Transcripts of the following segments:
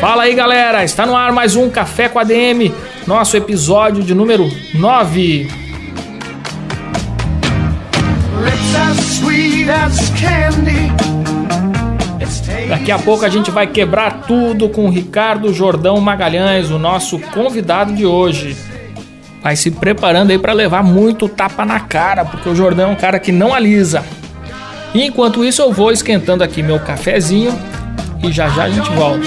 Fala aí galera, está no ar mais um Café com ADM, nosso episódio de número 9. Daqui a pouco a gente vai quebrar tudo com o Ricardo Jordão Magalhães, o nosso convidado de hoje. Vai se preparando aí para levar muito tapa na cara, porque o Jordão é um cara que não alisa. E enquanto isso eu vou esquentando aqui meu cafezinho e já já a gente volta.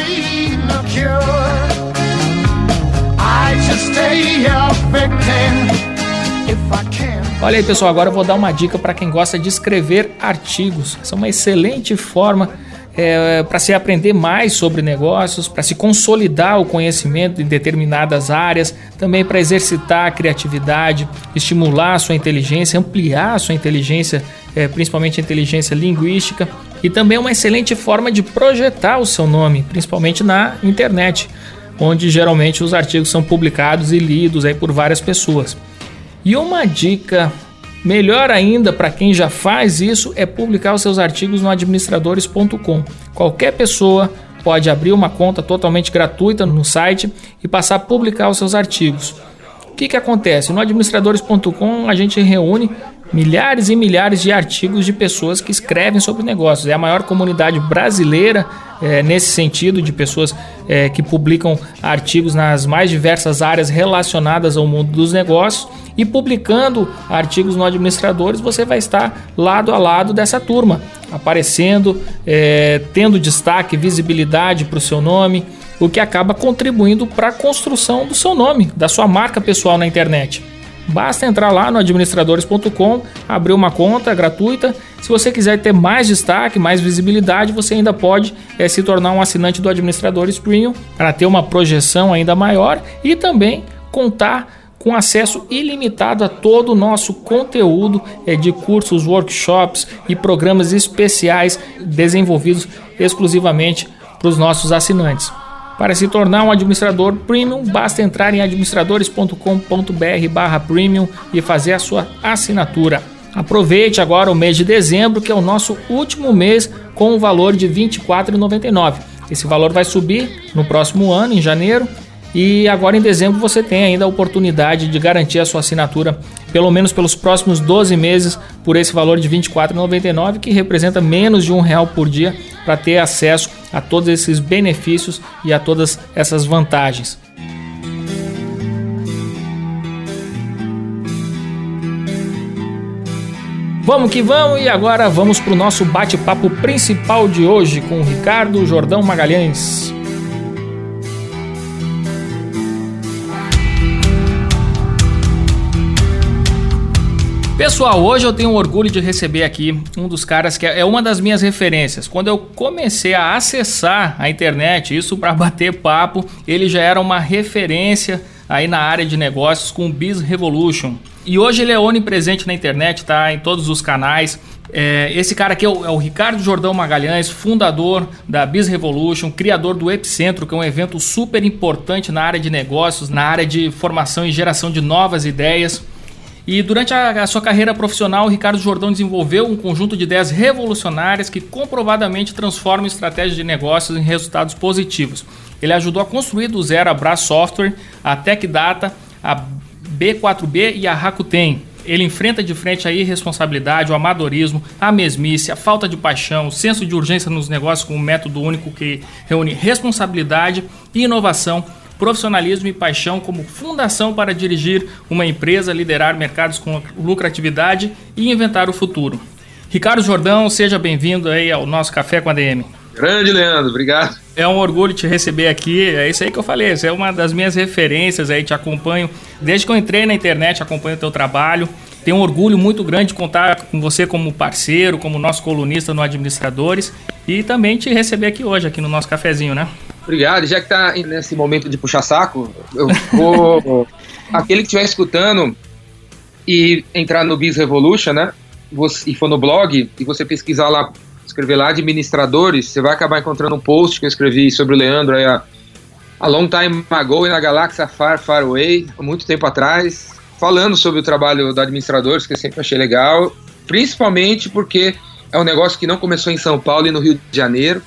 Olha aí, pessoal, agora eu vou dar uma dica para quem gosta de escrever artigos. Essa é uma excelente forma é, para se aprender mais sobre negócios, para se consolidar o conhecimento em determinadas áreas, também para exercitar a criatividade, estimular a sua inteligência, ampliar a sua inteligência, é, principalmente a inteligência linguística, e também é uma excelente forma de projetar o seu nome, principalmente na internet, onde geralmente os artigos são publicados e lidos aí por várias pessoas. E uma dica melhor ainda para quem já faz isso é publicar os seus artigos no administradores.com. Qualquer pessoa pode abrir uma conta totalmente gratuita no site e passar a publicar os seus artigos. O que, que acontece? No administradores.com a gente reúne milhares e milhares de artigos de pessoas que escrevem sobre negócios. É a maior comunidade brasileira é, nesse sentido, de pessoas é, que publicam artigos nas mais diversas áreas relacionadas ao mundo dos negócios. E publicando artigos no Administradores, você vai estar lado a lado dessa turma, aparecendo, é, tendo destaque, visibilidade para o seu nome, o que acaba contribuindo para a construção do seu nome, da sua marca pessoal na internet. Basta entrar lá no administradores.com, abrir uma conta gratuita. Se você quiser ter mais destaque, mais visibilidade, você ainda pode é, se tornar um assinante do Administradores Premium para ter uma projeção ainda maior e também contar com acesso ilimitado a todo o nosso conteúdo é, de cursos, workshops e programas especiais desenvolvidos exclusivamente para os nossos assinantes. Para se tornar um administrador premium, basta entrar em administradores.com.br/premium e fazer a sua assinatura. Aproveite agora o mês de dezembro, que é o nosso último mês com o valor de R$ 24,99. Esse valor vai subir no próximo ano, em janeiro, e agora em dezembro você tem ainda a oportunidade de garantir a sua assinatura, pelo menos pelos próximos 12 meses, por esse valor de R$ 24,99, que representa menos de um real por dia para ter acesso a todos esses benefícios e a todas essas vantagens. Vamos que vamos e agora vamos para o nosso bate-papo principal de hoje com o Ricardo Jordão Magalhães. Pessoal, hoje eu tenho orgulho de receber aqui um dos caras que é uma das minhas referências. Quando eu comecei a acessar a internet, isso para bater papo, ele já era uma referência aí na área de negócios com o Biz Revolution. E hoje ele é onipresente na internet, tá? Em todos os canais. É, esse cara aqui é o, é o, Ricardo Jordão Magalhães, fundador da Biz Revolution, criador do Epicentro, que é um evento super importante na área de negócios, na área de formação e geração de novas ideias. E durante a, a, sua carreira profissional, Ricardo Jordão desenvolveu um conjunto de ideias revolucionárias que comprovadamente transformam estratégias de negócios em resultados positivos. Ele ajudou a construir do zero a Bra Software, a Tech Data, a B4B e a Rakuten. Ele enfrenta de frente a irresponsabilidade, o amadorismo, a mesmice, a falta de paixão, o senso de urgência nos negócios com um método único que reúne responsabilidade e inovação profissionalismo e paixão como fundação para dirigir uma empresa, liderar mercados com lucratividade e inventar o futuro. Ricardo Jordão, seja bem-vindo aí ao nosso Café com a DM. Grande, Leandro, obrigado. É um orgulho te receber aqui, é isso aí que eu falei, você é uma das minhas referências aí, te acompanho desde que eu entrei na internet, acompanho o teu trabalho. Tenho um orgulho muito grande de contar com você como parceiro, como nosso colunista no Administradores e também te receber aqui hoje, aqui no nosso cafezinho, né? Obrigado. Já que tá nesse momento de puxar saco, eu vou. Aquele que estiver escutando e entrar no Biz Revolution, né? e for no blog e você pesquisar lá, escrever lá administradores, você vai acabar encontrando um post que eu escrevi sobre o Leandro aí a, a long time ago na galáxia Far Far Away, há muito tempo atrás, falando sobre o trabalho da administradores, que eu sempre achei legal, principalmente porque é um negócio que não começou em São Paulo e no Rio de Janeiro.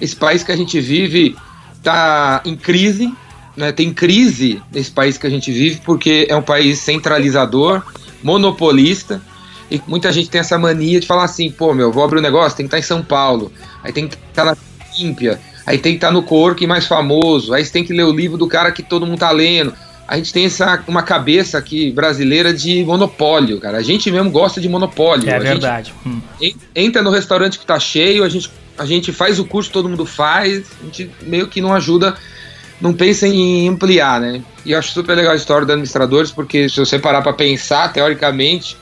Esse país que a gente vive está em crise, né? tem crise nesse país que a gente vive, porque é um país centralizador, monopolista, e muita gente tem essa mania de falar assim, pô, meu, vou abrir um negócio, tem que estar em São Paulo, aí tem que estar na Olímpia, aí tem que estar no Cork mais famoso, aí você tem que ler o livro do cara que todo mundo tá lendo. A gente tem essa, uma cabeça aqui brasileira de monopólio, cara. A gente mesmo gosta de monopólio. É a verdade. Hum. Entra no restaurante que tá cheio, a gente, a gente faz o curso, todo mundo faz, a gente meio que não ajuda não pensa em ampliar, né? E eu acho super legal a história dos administradores, porque se você parar para pensar, teoricamente,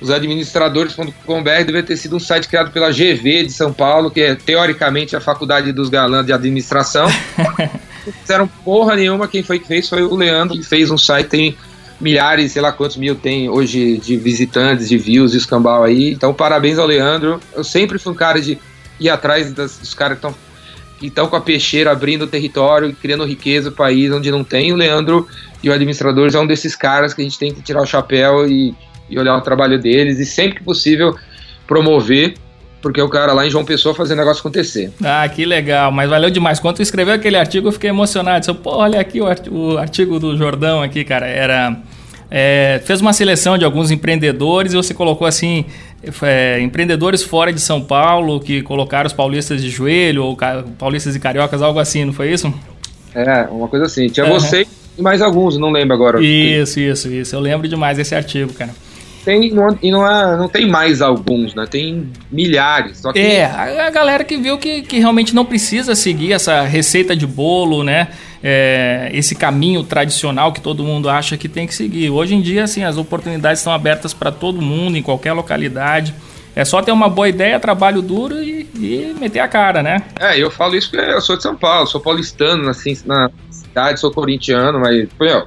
os administradores.com.br deve ter sido um site criado pela GV de São Paulo, que é teoricamente a faculdade dos galãs de administração. não fizeram porra nenhuma, quem foi que fez foi o Leandro, que fez um site, tem milhares, sei lá quantos mil tem hoje de visitantes, de views, de escambau aí. Então, parabéns ao Leandro. Eu sempre fui um cara de ir atrás das, dos caras que estão estão com a peixeira abrindo território, criando riqueza no país onde não tem. O Leandro e o administradores é um desses caras que a gente tem que tirar o chapéu e, e olhar o trabalho deles e sempre que possível promover porque o cara lá em João Pessoa fazendo o negócio acontecer. Ah, que legal, mas valeu demais. Quando tu escreveu aquele artigo, eu fiquei emocionado. Disse, Pô, olha aqui o artigo do Jordão aqui, cara. Era. É, fez uma seleção de alguns empreendedores e você colocou assim é, empreendedores fora de São Paulo que colocaram os paulistas de joelho, ou paulistas e cariocas, algo assim, não foi isso? É, uma coisa assim. Tinha uhum. você e mais alguns, não lembro agora. Isso, isso, isso. Eu lembro demais desse artigo, cara. Tem, não, e não, é, não tem mais alguns, né? Tem milhares. Que... É, a, a, galera que viu que, que realmente não precisa seguir essa receita de bolo, né? É, esse caminho tradicional que todo mundo acha que tem que seguir. Hoje em dia, assim, as oportunidades estão abertas para todo mundo, em qualquer localidade. É só ter uma boa ideia, trabalho duro e, e, meter a cara, né? É, eu falo isso porque eu sou de São Paulo, sou paulistano assim, na cidade, sou corintiano, mas, pô,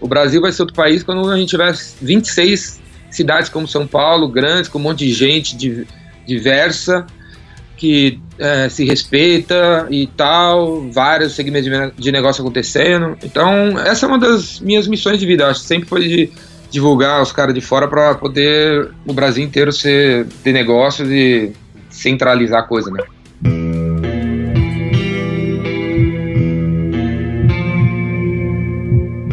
o Brasil vai ser outro país quando a gente tiver 26 cidades como São Paulo, grandes, com um monte de gente diversa, que é, se respeita e tal, vários segmentos de, negócio acontecendo. Então, essa é uma das minhas missões de vida, acho, sempre foi de divulgar os caras de fora para poder o Brasil inteiro ser, ter negócios e centralizar a coisa, né?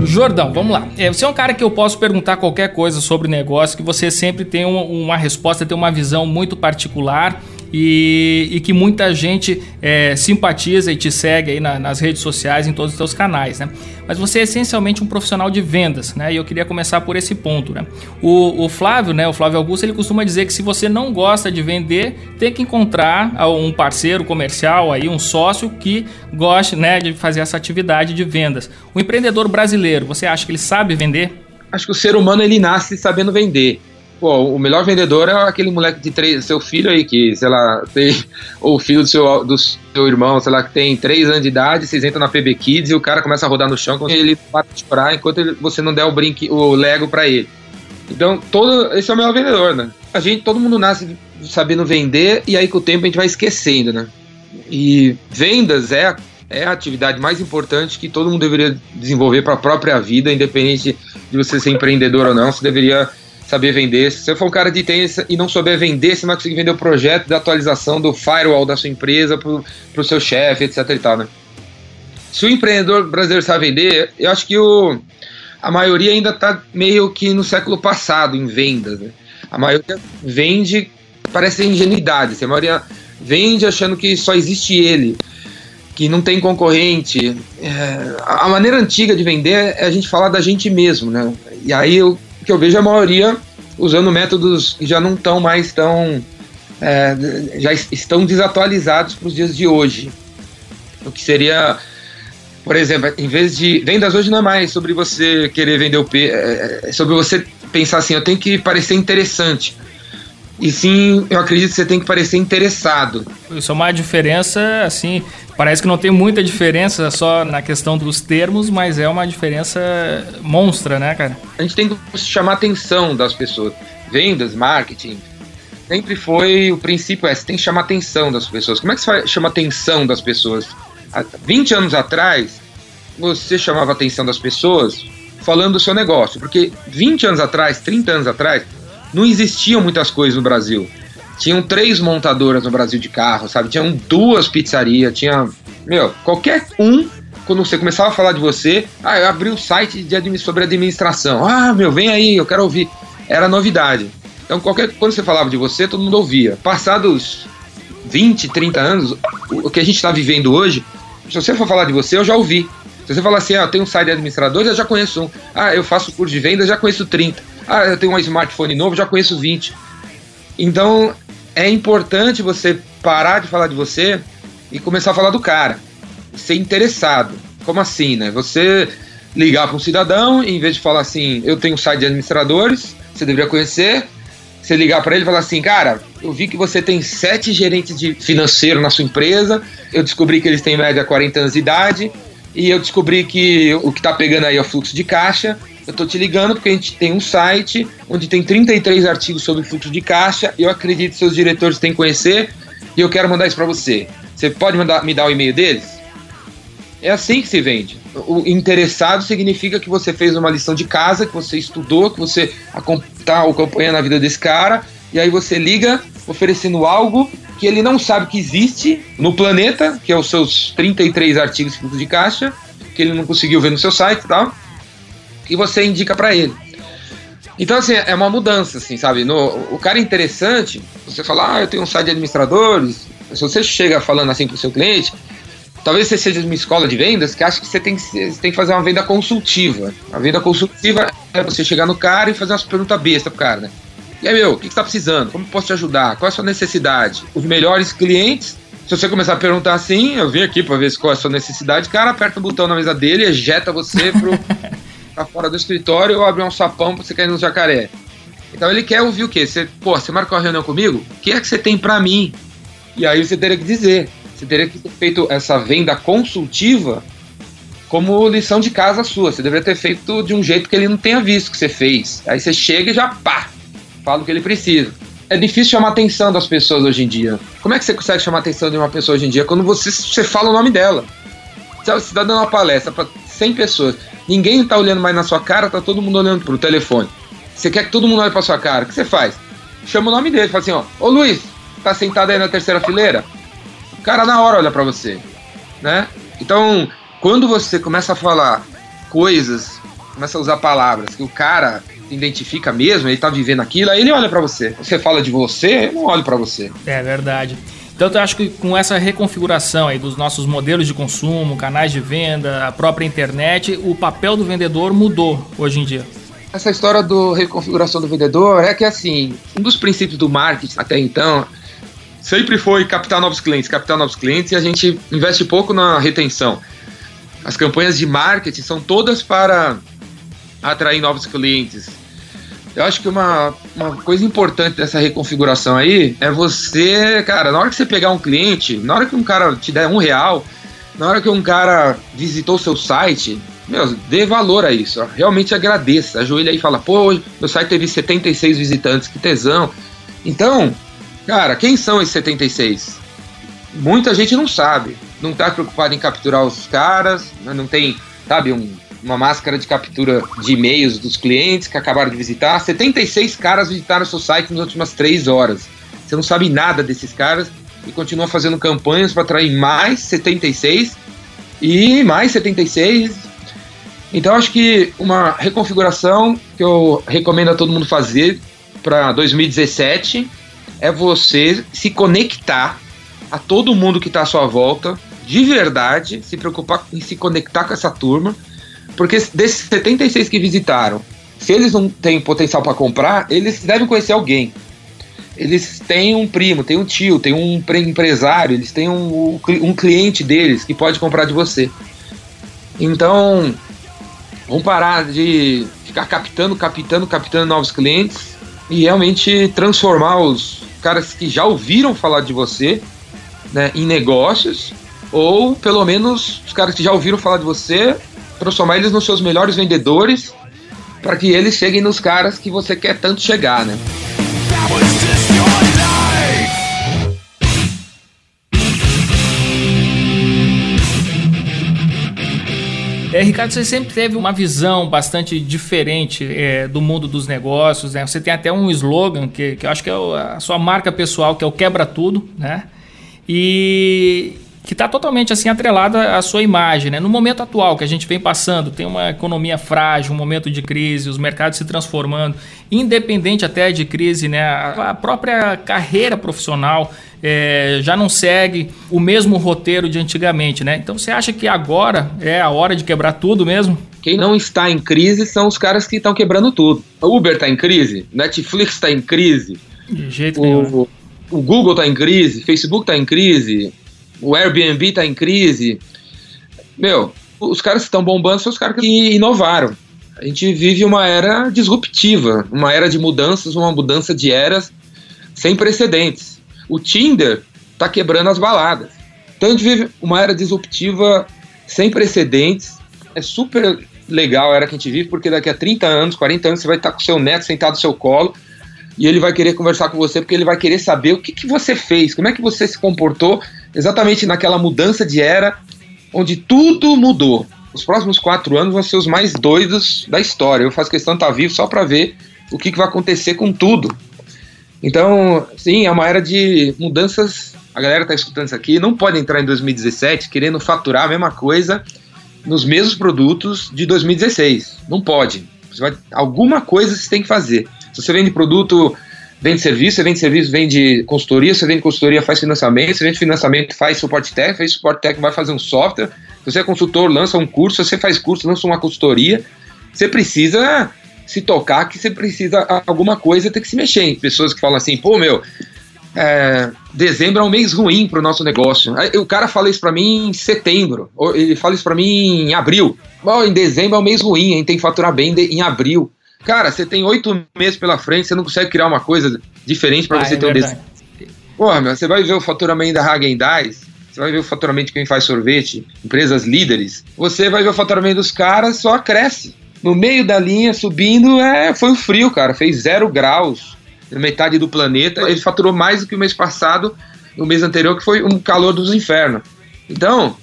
Jordão, vamos lá. É, você é um cara que eu posso perguntar qualquer coisa sobre negócio, que você sempre tem uma resposta, tem uma visão muito particular e, e que muita gente é, simpatiza e te segue aí na, nas redes sociais, em todos os seus canais, né? Mas você é essencialmente um profissional de vendas, né? E eu queria começar por esse ponto, né? O, o Flávio, né? O Flávio Augusto, ele costuma dizer que se você não gosta de vender, tem que encontrar um parceiro comercial aí, um sócio que goste, né, de fazer essa atividade de vendas. O empreendedor brasileiro, você acha que ele sabe vender? Acho que o ser humano ele nasce sabendo vender. Pô, o melhor vendedor é aquele moleque de três, seu filho aí, que, sei lá, tem, ou o filho do seu, do seu irmão, sei lá, que tem três anos de idade, vocês entram na PB Kids e o cara começa a rodar no chão, ele para de chorar enquanto ele, você não der o brinque, o Lego para ele. Então, todo, esse é o melhor vendedor, né? A gente, todo mundo nasce sabendo vender e aí com o tempo a gente vai esquecendo, né? E vendas é, é a atividade mais importante que todo mundo deveria desenvolver para a própria vida, independente de você ser empreendedor ou não, você deveria saber vender. Se você for um cara de tênis e não souber vender, você não vai conseguir vender o projeto da atualização do firewall da sua empresa para o seu chefe, etc e tal, né? Se o empreendedor brasileiro sabe vender, eu acho que o, a maioria ainda está meio que no século passado em vendas, né? A maioria vende, parece ingenuidade, assim, a maioria vende achando que só existe ele, que não tem concorrente. É, a maneira antiga de vender é a gente falar da gente mesmo, né? E aí eu que eu vejo a maioria usando métodos que já não estão mais tão. É, já estão desatualizados para os dias de hoje. O que seria, por exemplo, em vez de. Vendas hoje não é mais sobre você querer vender o P, é, é sobre você pensar assim, eu tenho que parecer interessante. E sim, eu acredito que você tem que parecer interessado. Isso é uma diferença, assim, parece que não tem muita diferença só na questão dos termos, mas é uma diferença monstra, né, cara? A gente tem que chamar a atenção das pessoas. Vendas, marketing, sempre foi o princípio é, você tem que chamar a atenção das pessoas. Como é que você chama a atenção das pessoas? Há 20 anos atrás, você chamava a atenção das pessoas falando do seu negócio, porque 20 anos atrás, 30 anos atrás, não existiam muitas coisas no Brasil. Tinham três montadoras no Brasil de carro, sabe? Tinham duas pizzarias, tinha. Meu, qualquer um, quando você começava a falar de você, ah, eu abri um site de sobre administração. Ah, meu, vem aí, eu quero ouvir. Era novidade. Então, qualquer quando você falava de você, todo mundo ouvia. Passados 20, 30 anos, o que a gente está vivendo hoje, se você for falar de você, eu já ouvi. Se você falar assim, ah, eu tenho um site de administrador, eu já conheço um. Ah, eu faço curso de venda, já conheço 30. Ah, eu tenho um smartphone novo, já conheço 20. Então, é importante você parar de falar de você e começar a falar do cara. Ser interessado. Como assim, né? Você ligar para um cidadão, em vez de falar assim, eu tenho um site de administradores, você deveria conhecer, você ligar para ele e falar assim, cara, eu vi que você tem sete gerentes de financeiro na sua empresa, eu descobri que eles têm média 40 anos de idade, e eu descobri que o que está pegando aí é o fluxo de caixa, eu tô te ligando porque a gente tem um site onde tem 33 artigos sobre fluxo de caixa. Eu acredito que seus diretores têm que conhecer e eu quero mandar isso para você. Você pode mandar, me dar o e-mail deles? É assim que se vende. O interessado significa que você fez uma lição de casa, que você estudou, que você está acompanhando a vida desse cara, e aí você liga oferecendo algo que ele não sabe que existe no planeta, que é os seus 33 artigos de fluxo de caixa, que ele não conseguiu ver no seu site e tal e você indica para ele. Então, assim, é uma mudança, assim, sabe? No, o cara interessante, você fala, ah, eu tenho um site de administradores. Se você chega falando assim pro seu cliente, talvez você seja de uma escola de vendas que acha que você tem que, você tem que fazer uma venda consultiva. A venda consultiva é você chegar no cara e fazer umas perguntas bestas pro cara, né? E aí, meu, o que, que você tá precisando? Como posso te ajudar? Qual é a sua necessidade? Os melhores clientes se você começar a perguntar assim, eu vim aqui para ver qual é a sua necessidade, cara, aperta o botão na mesa dele e ejeta você pro, pra fora do escritório ou abrir um sapão pra você cair no jacaré. Então ele quer ouvir o quê? Você, pô, você marcou uma reunião comigo? O que é que você tem para mim? E aí você teria que dizer. Você teria que ter feito essa venda consultiva como lição de casa sua. Você deveria ter feito de um jeito que ele não tenha visto que você fez. Aí você chega e já pá, fala o que ele precisa. É difícil chamar a atenção das pessoas hoje em dia. Como é que você consegue chamar a atenção de uma pessoa hoje em dia? Quando você, você fala o nome dela. Você está dando uma palestra para 100 pessoas. Ninguém está olhando mais na sua cara, tá todo mundo olhando pro telefone. Você quer que todo mundo olhe pra sua cara? O que você faz? Chama o nome dele, fala assim, ó, ô Luiz, tá sentado aí na terceira fileira? O cara na hora olha para você, né? Então, quando você começa a falar coisas, começa a usar palavras que o cara identifica mesmo, ele tá vivendo aquilo, aí ele olha para você. Você fala de você, eu não olho para você. É verdade. Então eu acho que com essa reconfiguração aí dos nossos modelos de consumo, canais de venda, a própria internet, o papel do vendedor mudou hoje em dia. Essa história do reconfiguração do vendedor é que assim, um dos princípios do marketing até então sempre foi captar novos clientes, captar novos clientes e a gente investe pouco na retenção. As campanhas de marketing são todas para atrair novos clientes, eu acho que uma, uma coisa importante dessa reconfiguração aí é você, cara, na hora que você pegar um cliente, na hora que um cara te der um real, na hora que um cara visitou o seu site, meu, dê valor a isso. Realmente agradeça. Ajoelha aí e fala, pô, meu site teve 76 visitantes, que tesão. Então, cara, quem são esses 76? Muita gente não sabe. Não tá preocupado em capturar os caras, né, não tem, sabe, um uma máscara de captura de e-mails dos clientes que acabaram de visitar. 76 caras visitaram o seu site nas últimas três horas. Você não sabe nada desses caras e continua fazendo campanhas para atrair mais 76 e mais 76. Então acho que uma reconfiguração que eu recomendo a todo mundo fazer para 2017 é você se conectar a todo mundo que está à sua volta, de verdade, se preocupar em se conectar com essa turma porque desses 76 que visitaram, se eles não têm potencial para comprar, eles devem conhecer alguém. Eles têm um primo, têm um tio, têm um empresário, eles têm um, um cliente deles que pode comprar de você. Então, vamos parar de ficar captando, captando, captando novos clientes e realmente transformar os caras que já ouviram falar de você né, em negócios, ou pelo menos os caras que já ouviram falar de você, transformar eles nos seus melhores vendedores, para que eles cheguem nos caras que você quer tanto chegar, né? É, Ricardo, você sempre teve uma visão bastante diferente é, do mundo dos negócios, né? Você tem até um slogan que, que eu acho que é a sua marca pessoal, que é o quebra tudo, né? E que está totalmente assim atrelada à sua imagem, né? No momento atual que a gente vem passando, tem uma economia frágil, um momento de crise, os mercados se transformando, independente até de crise, né? A própria carreira profissional é, já não segue o mesmo roteiro de antigamente, né? Então você acha que agora é a hora de quebrar tudo mesmo? Quem não está em crise são os caras que estão quebrando tudo. O Uber está em crise, Netflix está em crise. De jeito o, nenhum. O Google está em crise, Facebook está em crise, o Airbnb está em crise. Meu, os caras que estão bombando são os caras que inovaram. A gente vive uma era disruptiva, uma era de mudanças, uma mudança de eras sem precedentes o Tinder está quebrando as baladas. Então a gente vive uma era disruptiva sem precedentes. É super legal a era que a gente vive, porque daqui a 30 anos, 40 anos, você vai estar com seu neto sentado no seu colo e ele vai querer conversar com você, porque ele vai querer saber o que, que você fez, como é que você se comportou exatamente naquela mudança de era onde tudo mudou. Os próximos quatro anos vão ser os mais doidos da história. Eu faço questão de estar vivo só para ver o que, que vai acontecer com tudo. Então, sim, é uma era de mudanças. A galera está escutando isso aqui, não pode entrar em 2017 querendo faturar a mesma coisa nos mesmos produtos de 2016. Não pode. Vai, alguma coisa você tem que fazer. Se você vende produto, vende serviço, você vende serviço, vende consultoria, você vende consultoria, faz financiamento, você vende financiamento, faz suporte técnico, faz suporte técnico, vai fazer um software. Você é consultor, lança um curso, você faz curso, lança uma consultoria. Você precisa se tocar que você precisa alguma coisa ter que se mexer. Pessoas que falam assim, pô, meu, é, dezembro é um mês ruim para o nosso negócio. Aí, o cara fala isso para mim em setembro, ele fala isso para mim em abril. Bom, em dezembro é um mês ruim, a gente tem que faturar bem de, em abril. Cara, você tem oito meses pela frente, você não consegue criar uma coisa diferente para ah, você é ter verdade. um dezembro. Porra, meu, você vai ver o faturamento da Hagen Dazs, você vai ver o faturamento de quem faz sorvete, empresas líderes, você vai ver o faturamento dos caras, só cresce no meio da linha, subindo, é, foi o frio, cara. Fez zero graus na metade do planeta. Ele faturou mais do que o mês passado, no mês anterior, que foi um calor dos infernos. Então,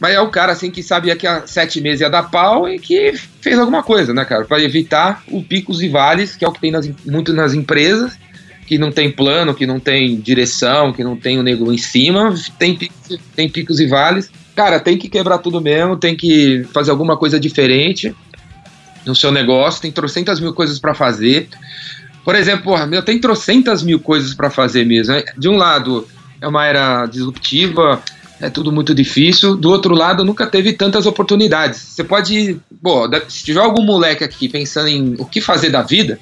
mas é o cara assim que sabia que há sete meses ia dar pau e que fez alguma coisa, né, cara? Para evitar o picos e vales, que é o que tem nas, muito nas empresas, que não tem plano, que não tem direção, que não tem o nego em cima, tem, tem picos e vales. Cara, tem que quebrar tudo mesmo, tem que fazer alguma coisa diferente no seu negócio, tem trocentas mil coisas para fazer. Por exemplo, porra, meu, tem trocentas mil coisas para fazer mesmo. Né? De um lado, é uma era disruptiva, é tudo muito difícil. Do outro lado, nunca teve tantas oportunidades. Você pode, pô, se tiver algum moleque aqui pensando em o que fazer da vida,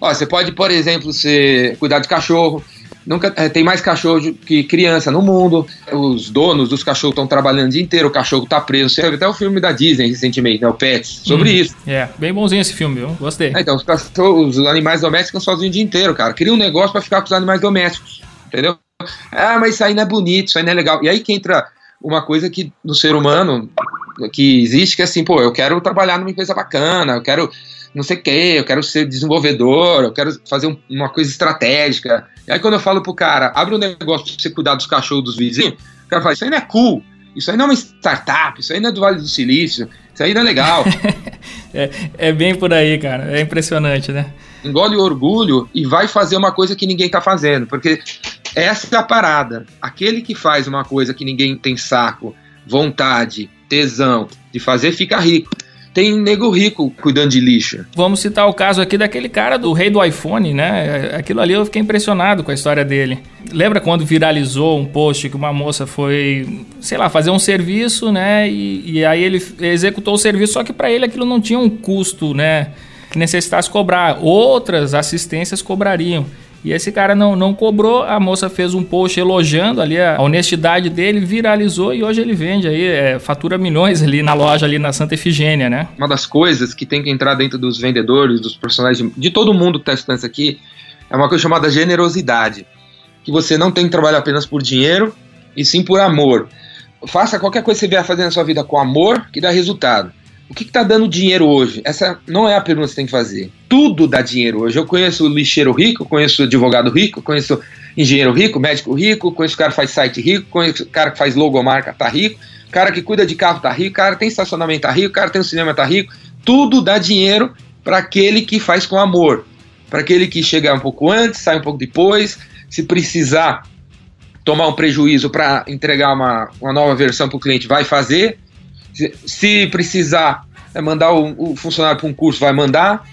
ó, você pode, por exemplo, ser, cuidar de cachorro, Nunca é, tem mais cachorro que criança no mundo. Os donos dos cachorros estão trabalhando o dia inteiro, o cachorro está preso. Você até o filme da Disney recentemente, né, o Pets, sobre hum, isso. É, bem bonzinho esse filme, viu? Gostei. É, então, os, cachorros, os animais domésticos ficam sozinhos o dia inteiro, cara. Cria um negócio para ficar com os animais domésticos, entendeu? Ah, mas isso aí não é bonito, isso aí não é legal. E aí que entra uma coisa que no ser humano que existe, que é assim, pô, eu quero trabalhar numa empresa bacana, eu quero não sei o quê, eu quero ser desenvolvedor, eu quero fazer um, uma coisa estratégica. E aí quando eu falo pro cara, abre um negócio pra você cuidar dos cachorros dos vizinhos, o cara fala, isso aí não é cool, isso aí não é uma startup, isso aí não é do Vale do Silício, isso aí não é legal. é, é bem por aí, cara, é impressionante, né? Engole o orgulho e vai fazer uma coisa que ninguém tá fazendo, porque essa é a parada. Aquele que faz uma coisa que ninguém tem saco, vontade, tesão de fazer, fica rico tem nego rico cuidando de lixo. Vamos citar o caso aqui daquele cara do rei do iPhone, né? Aquilo ali eu fiquei impressionado com a história dele. Lembra quando viralizou um post que uma moça foi, sei lá, fazer um serviço, né? E, e aí ele executou o serviço, só que para ele aquilo não tinha um custo, né? Que necessitasse cobrar. Outras assistências cobrariam. E esse cara não, não cobrou, a moça fez um post elogiando ali a honestidade dele, viralizou e hoje ele vende aí, é, fatura milhões ali na loja ali na Santa Efigênia, né? Uma das coisas que tem que entrar dentro dos vendedores, dos profissionais, de, de todo mundo que está estudando isso aqui, é uma coisa chamada generosidade. Que você não tem que trabalhar apenas por dinheiro, e sim por amor. Faça qualquer coisa que você vier fazer na sua vida com amor, que dá resultado. O que está dando dinheiro hoje? Essa não é a pergunta que você tem que fazer. Tudo dá dinheiro hoje. Eu conheço lixeiro rico, conheço advogado rico, conheço engenheiro rico, médico rico, conheço cara que faz site rico, conheço cara que faz logomarca, tá rico, cara que cuida de carro tá rico, cara tem estacionamento tá rico, cara tem um cinema tá rico. Tudo dá dinheiro para aquele que faz com amor, para aquele que chega um pouco antes, sai um pouco depois, se precisar tomar um prejuízo para entregar uma, uma nova versão para o cliente, vai fazer. Se, precisar é, mandar o, o funcionário para um curso, vai mandar.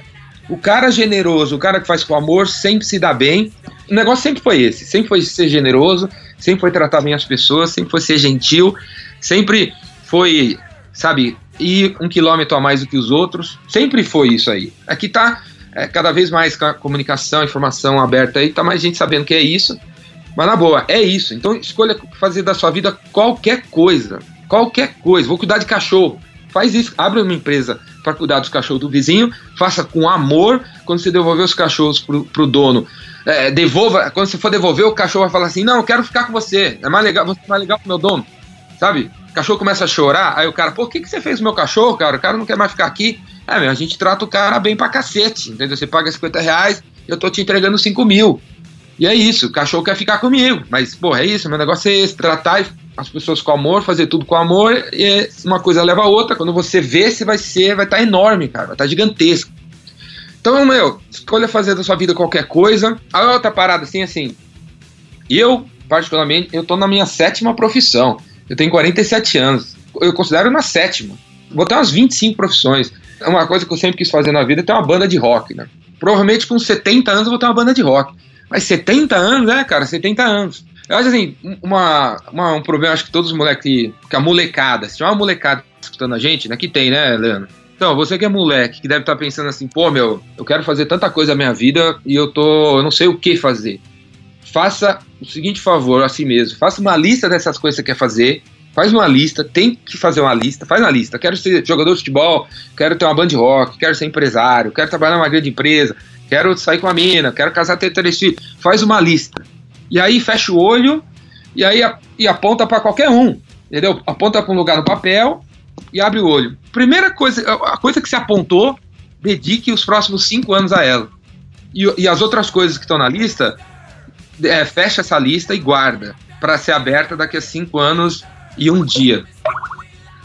O cara generoso, o cara que faz com amor, sempre se dá bem. O negócio sempre foi esse: sempre foi ser generoso, sempre foi tratar bem as pessoas, sempre foi ser gentil, sempre foi, sabe, ir um quilômetro a mais do que os outros. Sempre foi isso aí. Aqui tá é, cada vez mais com a comunicação, informação aberta aí, tá mais gente sabendo que é isso. Mas na boa, é isso. Então escolha fazer da sua vida qualquer coisa. Qualquer coisa. Vou cuidar de cachorro. Faz isso. Abre uma empresa para cuidar dos cachorros do vizinho. Faça com amor. Quando você devolver os cachorros pro, pro dono, é, devolva. Quando você for devolver, o cachorro vai falar assim: Não, eu quero ficar com você. É mais legal, você é mais legal pro meu dono. Sabe? O cachorro começa a chorar. Aí o cara, o que, que você fez com meu cachorro, cara? O cara não quer mais ficar aqui. É, meu, a gente trata o cara bem pra cacete. Entendeu? Você paga 50 reais, eu tô te entregando 5 mil. E é isso, o cachorro quer ficar comigo. Mas, pô, é isso, meu negócio é esse, tratar as pessoas com amor, fazer tudo com amor, e uma coisa leva a outra. Quando você vê, você vai ser, vai estar tá enorme, cara, vai estar tá gigantesco. Então, meu, escolha fazer da sua vida qualquer coisa. A outra parada, assim, assim, eu, particularmente, eu tô na minha sétima profissão. Eu tenho 47 anos. Eu considero na sétima. Vou ter umas 25 profissões. Uma coisa que eu sempre quis fazer na vida é ter uma banda de rock, né? Provavelmente com 70 anos eu vou ter uma banda de rock. Mas 70 anos, né, cara? 70 anos. Eu acho assim, uma, uma, um problema, acho que todos os moleques, que a molecada, se tiver uma molecada escutando a gente, né, que tem, né, Leandro? Então, você que é moleque, que deve estar tá pensando assim, pô, meu, eu quero fazer tanta coisa na minha vida e eu tô, eu não sei o que fazer. Faça o seguinte favor a si mesmo, faça uma lista dessas coisas que você quer fazer, faz uma lista, tem que fazer uma lista, faz uma lista. Quero ser jogador de futebol, quero ter uma banda de rock, quero ser empresário, quero trabalhar numa grande empresa, quero sair com a mina, quero casar, ter três filhos. Faz uma lista. E aí fecha o olho e aí e aponta para qualquer um, entendeu? Aponta para um lugar no papel e abre o olho. Primeira coisa, a coisa que se apontou, dedique os próximos cinco anos a ela. E, e as outras coisas que estão na lista, é, fecha essa lista e guarda para ser aberta daqui a cinco anos e um dia.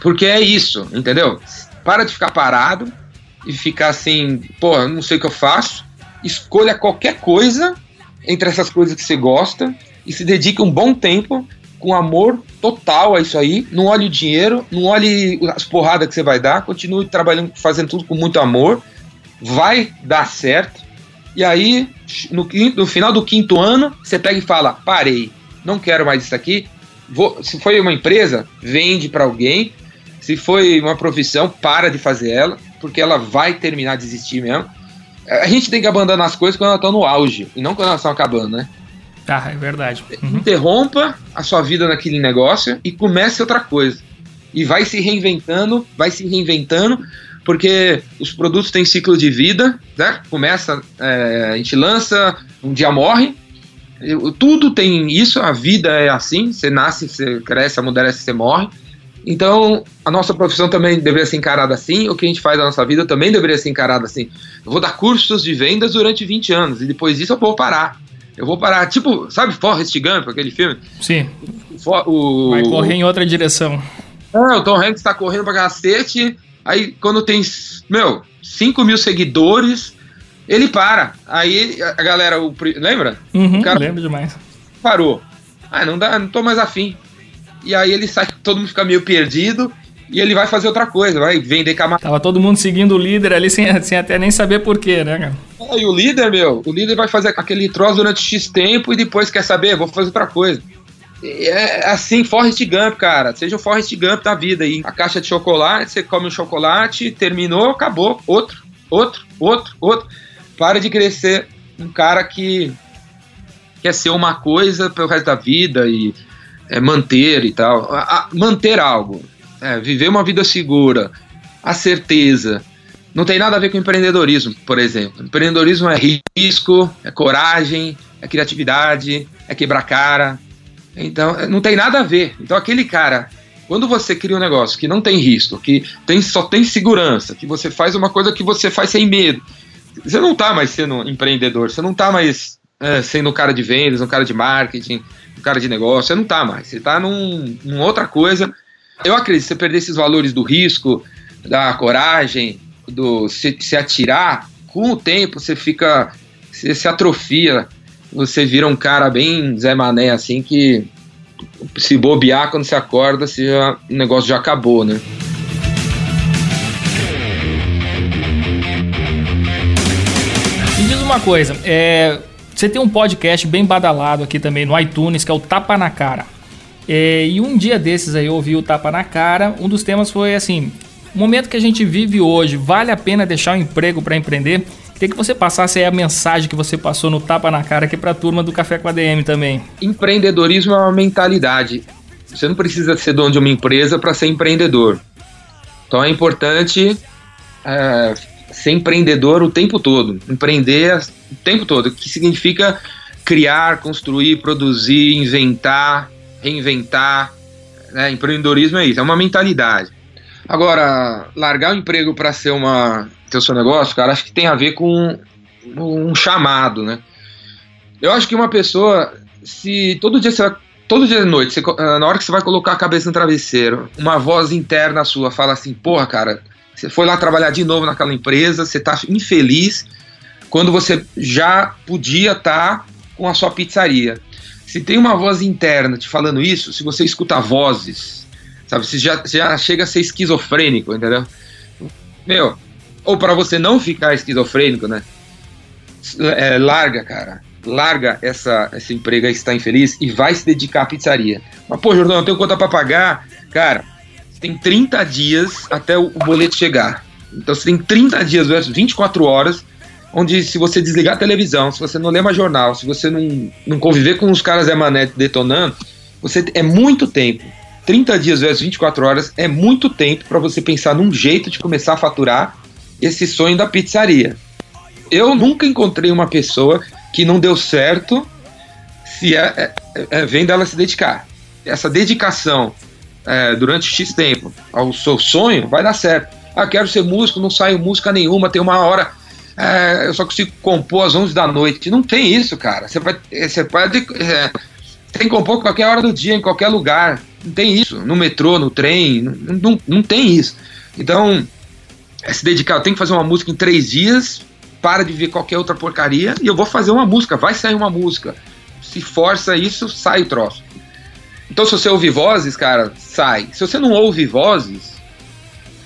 Porque é isso, entendeu? Para de ficar parado e ficar assim, pô, não sei o que eu faço escolha qualquer coisa entre essas coisas que você gosta e se dedique um bom tempo com amor total a isso aí. Não olhe o dinheiro, não olhe as porradas que você vai dar, continue trabalhando, fazendo tudo com muito amor. Vai dar certo. E aí, no, no final do quinto ano, você pega e fala: parei, não quero mais isso aqui. Vou, se foi uma empresa, vende para alguém. Se foi uma profissão, para de fazer ela, porque ela vai terminar de existir mesmo. A gente tem que abandonar as coisas quando elas estão no auge e não quando elas estão acabando, né? Ah, é verdade. Uhum. Interrompa a sua vida naquele negócio e comece outra coisa. E vai se reinventando, vai se reinventando, porque os produtos têm ciclo de vida, né? Começa, é, a gente lança, um dia morre. Tudo tem isso, a vida é assim, você nasce, você cresce, amadurece, você morre. Então, a nossa profissão também deveria ser encarada assim, o que a gente faz na nossa vida também deveria ser encarado assim. Eu vou dar cursos de vendas durante 20 anos, e depois disso eu vou parar. Eu vou parar, tipo, sabe Forrest Gump, aquele filme? Sim. O, Vai correr em outra direção. É, o Tom Hanks tá correndo pra cacete, aí quando tem, meu, 5 mil seguidores, ele para. Aí a galera, o, lembra? Uhum, o cara lembro demais. Parou. Ah, não dá, não tô mais afim e aí ele sai, todo mundo fica meio perdido, e ele vai fazer outra coisa, vai vender camarada. Tava todo mundo seguindo o líder ali sem, sem até nem saber porquê, né, cara? É, e o líder, meu, o líder vai fazer aquele troço durante X tempo e depois quer saber, vou fazer outra coisa. É assim, Forrest Gump, cara. Seja o Forrest Gump da vida aí. A caixa de chocolate, você come um chocolate, terminou, acabou. Outro, outro, outro, outro. Para de ser um cara que quer ser uma coisa pelo resto da vida e é, manter e tal. A, a, manter algo, é, viver uma vida segura, a certeza. Não tem nada a ver com empreendedorismo, por exemplo. Empreendedorismo é risco, é coragem, é criatividade, é quebrar cara. Então, não tem nada a ver. Então, aquele cara, quando você cria um negócio que não tem risco, que tem, só tem segurança, que você faz uma coisa que você faz sem medo, você não está mais sendo empreendedor, você não está mais é, sendo um cara de vendas, um cara de marketing, cara de negócio, você não está mais. Você está num, num outra coisa. Eu acredito você perder esses valores do risco, da coragem, do se, se atirar, com o tempo você fica. Você se atrofia, você vira um cara bem Zé Mané, assim, que se bobear quando você acorda, se já, o negócio já acabou, né? Me diz uma coisa, é, você tem um podcast bem badalado aqui também no iTunes, que é o Tapa na Cara. É, e um dia desses aí eu ouvi o Tapa na Cara. Um dos temas foi assim: o momento que a gente vive hoje, vale a pena deixar o um emprego para empreender? Queria que você passasse aí a mensagem que você passou no Tapa na Cara aqui para a turma do Café com a DM também. Empreendedorismo é uma mentalidade. Você não precisa ser dono de uma empresa para ser empreendedor. Então é importante é, ser empreendedor o tempo todo, empreender o tempo todo, que significa criar, construir, produzir, inventar, reinventar. Né? Empreendedorismo é isso, é uma mentalidade. Agora, largar o emprego para ser uma ter o seu negócio, cara, acho que tem a ver com um chamado, né? Eu acho que uma pessoa, se todo dia você vai, todo dia de noite, você, na hora que você vai colocar a cabeça no travesseiro, uma voz interna sua fala assim, porra, cara, você foi lá trabalhar de novo naquela empresa, você está infeliz quando você já podia estar tá com a sua pizzaria. Se tem uma voz interna te falando isso, se você escuta vozes, sabe, você já, já chega a ser esquizofrênico, entendeu? Meu, ou para você não ficar esquizofrênico, né? É, larga, cara. Larga essa, esse emprego que está infeliz e vai se dedicar à pizzaria. Mas, pô, Jordão, eu tenho conta para pagar. Cara, tem 30 dias até o boleto chegar. Então você tem 30 dias, 24 horas, onde se você desligar a televisão, se você não ler mais jornal, se você não, não conviver com os caras Emanet detonando, você é muito tempo. 30 dias versus 24 horas é muito tempo para você pensar num jeito de começar a faturar esse sonho da pizzaria. Eu nunca encontrei uma pessoa que não deu certo se é, é, é vem dela se dedicar. Essa dedicação é, durante X tempo ao seu sonho, vai dar certo. Ah, quero ser músico, não saio música nenhuma, tem uma hora. É, eu só consigo compor às 11 da noite. Não tem isso, cara. Você, vai, você pode. É, tem que compor qualquer hora do dia, em qualquer lugar. Não tem isso. No metrô, no trem. Não, não, não tem isso. Então, é se dedicar. Tenho que fazer uma música em três dias. Para de ver qualquer outra porcaria. E eu vou fazer uma música. Vai sair uma música. Se força isso, sai o troço. Então, se você ouve vozes, cara, sai. Se você não ouve vozes,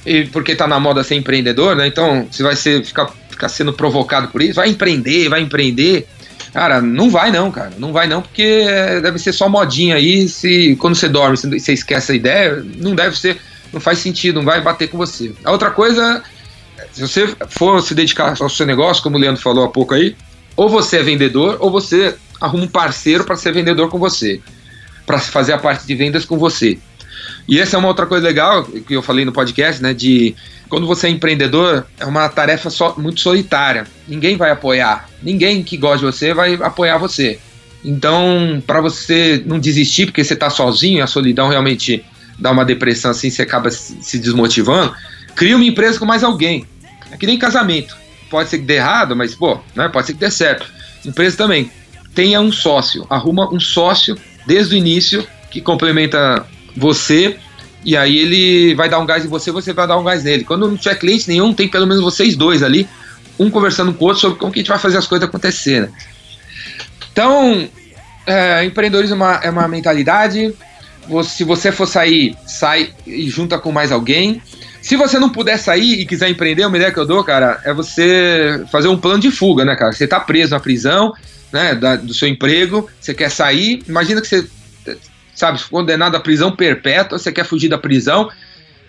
e porque tá na moda ser empreendedor, né? Então, você vai ser, ficar, ficar sendo provocado por isso, vai empreender, vai empreender. Cara, não vai não, cara. Não vai não, porque deve ser só modinha aí. Se quando você dorme, você esquece a ideia, não deve ser, não faz sentido, não vai bater com você. A outra coisa, se você for se dedicar ao seu negócio, como o Leandro falou há pouco aí, ou você é vendedor, ou você arruma um parceiro para ser vendedor com você para fazer a parte de vendas com você. E essa é uma outra coisa legal que eu falei no podcast, né? De quando você é empreendedor, é uma tarefa só, muito solitária. Ninguém vai apoiar. Ninguém que gosta de você vai apoiar você. Então, para você não desistir porque você está sozinho, a solidão realmente dá uma depressão assim, você acaba se desmotivando. Cria uma empresa com mais alguém. É que nem casamento. Pode ser que dê errado, mas pô, né? Pode ser que dê certo. Empresa também. Tenha um sócio. Arruma um sócio desde o início, que complementa você, e aí ele vai dar um gás em você, você vai dar um gás nele. Quando não tiver cliente nenhum, tem pelo menos vocês dois ali, um conversando com o outro sobre como que a gente vai fazer as coisas acontecerem. Então, é, empreendedorismo é uma, é uma mentalidade. se você for sair, sai e junta com mais alguém. Se você não puder sair e quiser empreender, uma ideia que eu dou, cara, é você fazer um plano de fuga, né, cara? Você tá preso na prisão, né, da, do seu emprego, você quer sair, imagina que você, sabe, condenado à prisão perpétua, você quer fugir da prisão,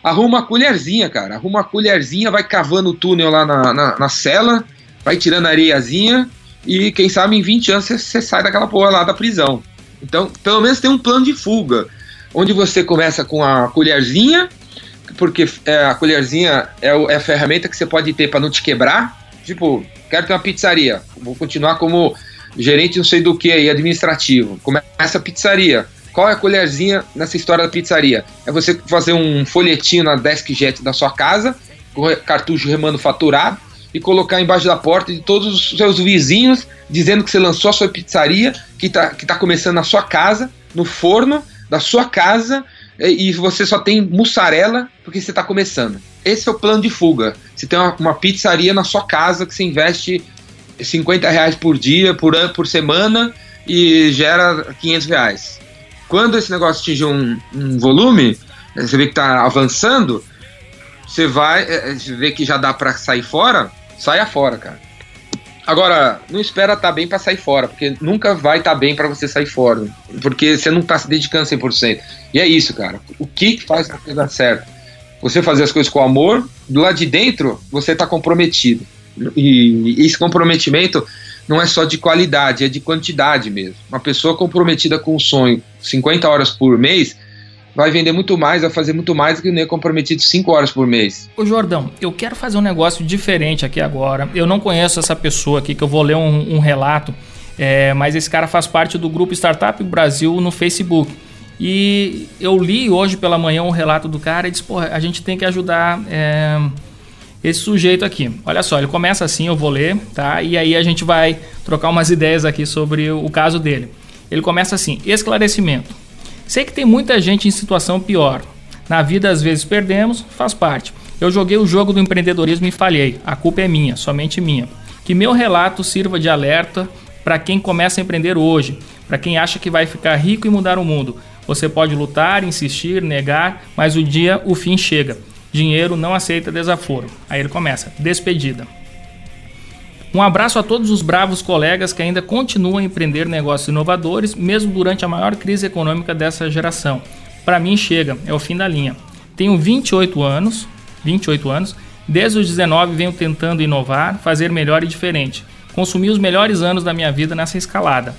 arruma uma colherzinha, cara, arruma uma colherzinha, vai cavando o túnel lá na, na, na cela, vai tirando areiazinha, e quem sabe em 20 anos você, você sai daquela porra lá da prisão. Então, pelo menos tem um plano de fuga, onde você começa com a colherzinha, porque é, a colherzinha é, o, é, a ferramenta que você pode ter para não te quebrar. Tipo, quero ter uma pizzaria, vou continuar como gerente não sei do que aí, administrativo. Começa a pizzaria. Qual é a colherzinha nessa história da pizzaria? É você fazer um folhetinho na DeskJet da sua casa, com cartucho remanufaturado, e colocar embaixo da porta de todos os seus vizinhos, dizendo que você lançou a sua pizzaria, que está que tá começando na sua casa, no forno da sua casa, e você só tem mussarela porque você está começando. Esse é o plano de fuga. Você tem uma, uma, pizzaria na sua casa que você investe 50 reais por dia, por, ano, por semana e gera 500 reais. Quando esse negócio atinge um, um volume, você vê que está avançando, você vai, é, é, você vê que já dá para sair fora, saia fora, cara. Agora, não espera estar tá bem para sair fora, porque nunca vai estar tá bem para você sair fora, porque você não está se dedicando 100%. E é isso, cara. O que faz a dar certo? Você fazer as coisas com amor, do lado de dentro, você está comprometido. E esse comprometimento não é só de qualidade, é de quantidade mesmo. Uma pessoa comprometida com o sonho 50 horas por mês, vai vender muito mais, vai fazer muito mais do que o nem comprometido 5 horas por mês. Ô Jordão, eu quero fazer um negócio diferente aqui agora. Eu não conheço essa pessoa aqui, que eu vou ler um, um relato, é, mas esse cara faz parte do grupo Startup Brasil no Facebook. E eu li hoje pela manhã um relato do cara e disse, porra, a gente tem que ajudar é, esse sujeito aqui. Olha só, ele começa assim, eu vou ler, tá? E aí a gente vai trocar umas ideias aqui sobre o caso dele. Ele começa assim: esclarecimento. Sei que tem muita gente em situação pior. Na vida, às vezes perdemos, faz parte. Eu joguei o jogo do empreendedorismo e falhei. A culpa é minha, somente minha. Que meu relato sirva de alerta para quem começa a empreender hoje, para quem acha que vai ficar rico e mudar o mundo. Você pode lutar, insistir, negar, mas o dia, o fim chega. Dinheiro não aceita desaforo. Aí ele começa: despedida. Um abraço a todos os bravos colegas que ainda continuam a empreender negócios inovadores, mesmo durante a maior crise econômica dessa geração. Para mim chega, é o fim da linha. Tenho 28 anos, 28 anos, desde os 19 venho tentando inovar, fazer melhor e diferente. Consumi os melhores anos da minha vida nessa escalada.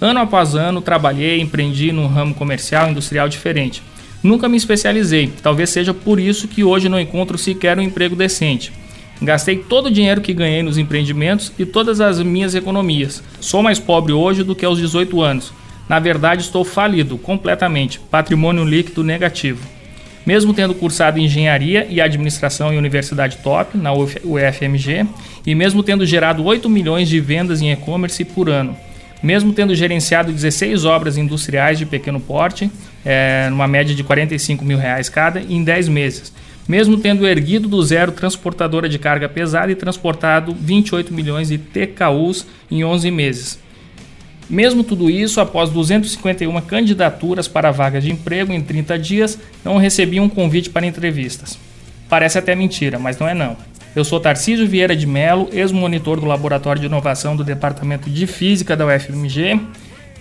Ano após ano, trabalhei, empreendi num ramo comercial, industrial diferente. Nunca me especializei, talvez seja por isso que hoje não encontro sequer um emprego decente. Gastei todo o dinheiro que ganhei nos empreendimentos e todas as minhas economias. Sou mais pobre hoje do que aos 18 anos. Na verdade, estou falido completamente, patrimônio líquido negativo. Mesmo tendo cursado engenharia e administração em universidade top, na UFMG, e mesmo tendo gerado 8 milhões de vendas em e-commerce por ano, mesmo tendo gerenciado 16 obras industriais de pequeno porte, é, numa média de 45 mil reais cada, em 10 meses, mesmo tendo erguido do zero transportadora de carga pesada e transportado 28 milhões de TKUs em 11 meses. Mesmo tudo isso, após 251 candidaturas para vagas de emprego em 30 dias, não recebi um convite para entrevistas. Parece até mentira, mas não é não. Eu sou Tarcísio Vieira de Melo, ex-monitor do Laboratório de Inovação do Departamento de Física da UFMG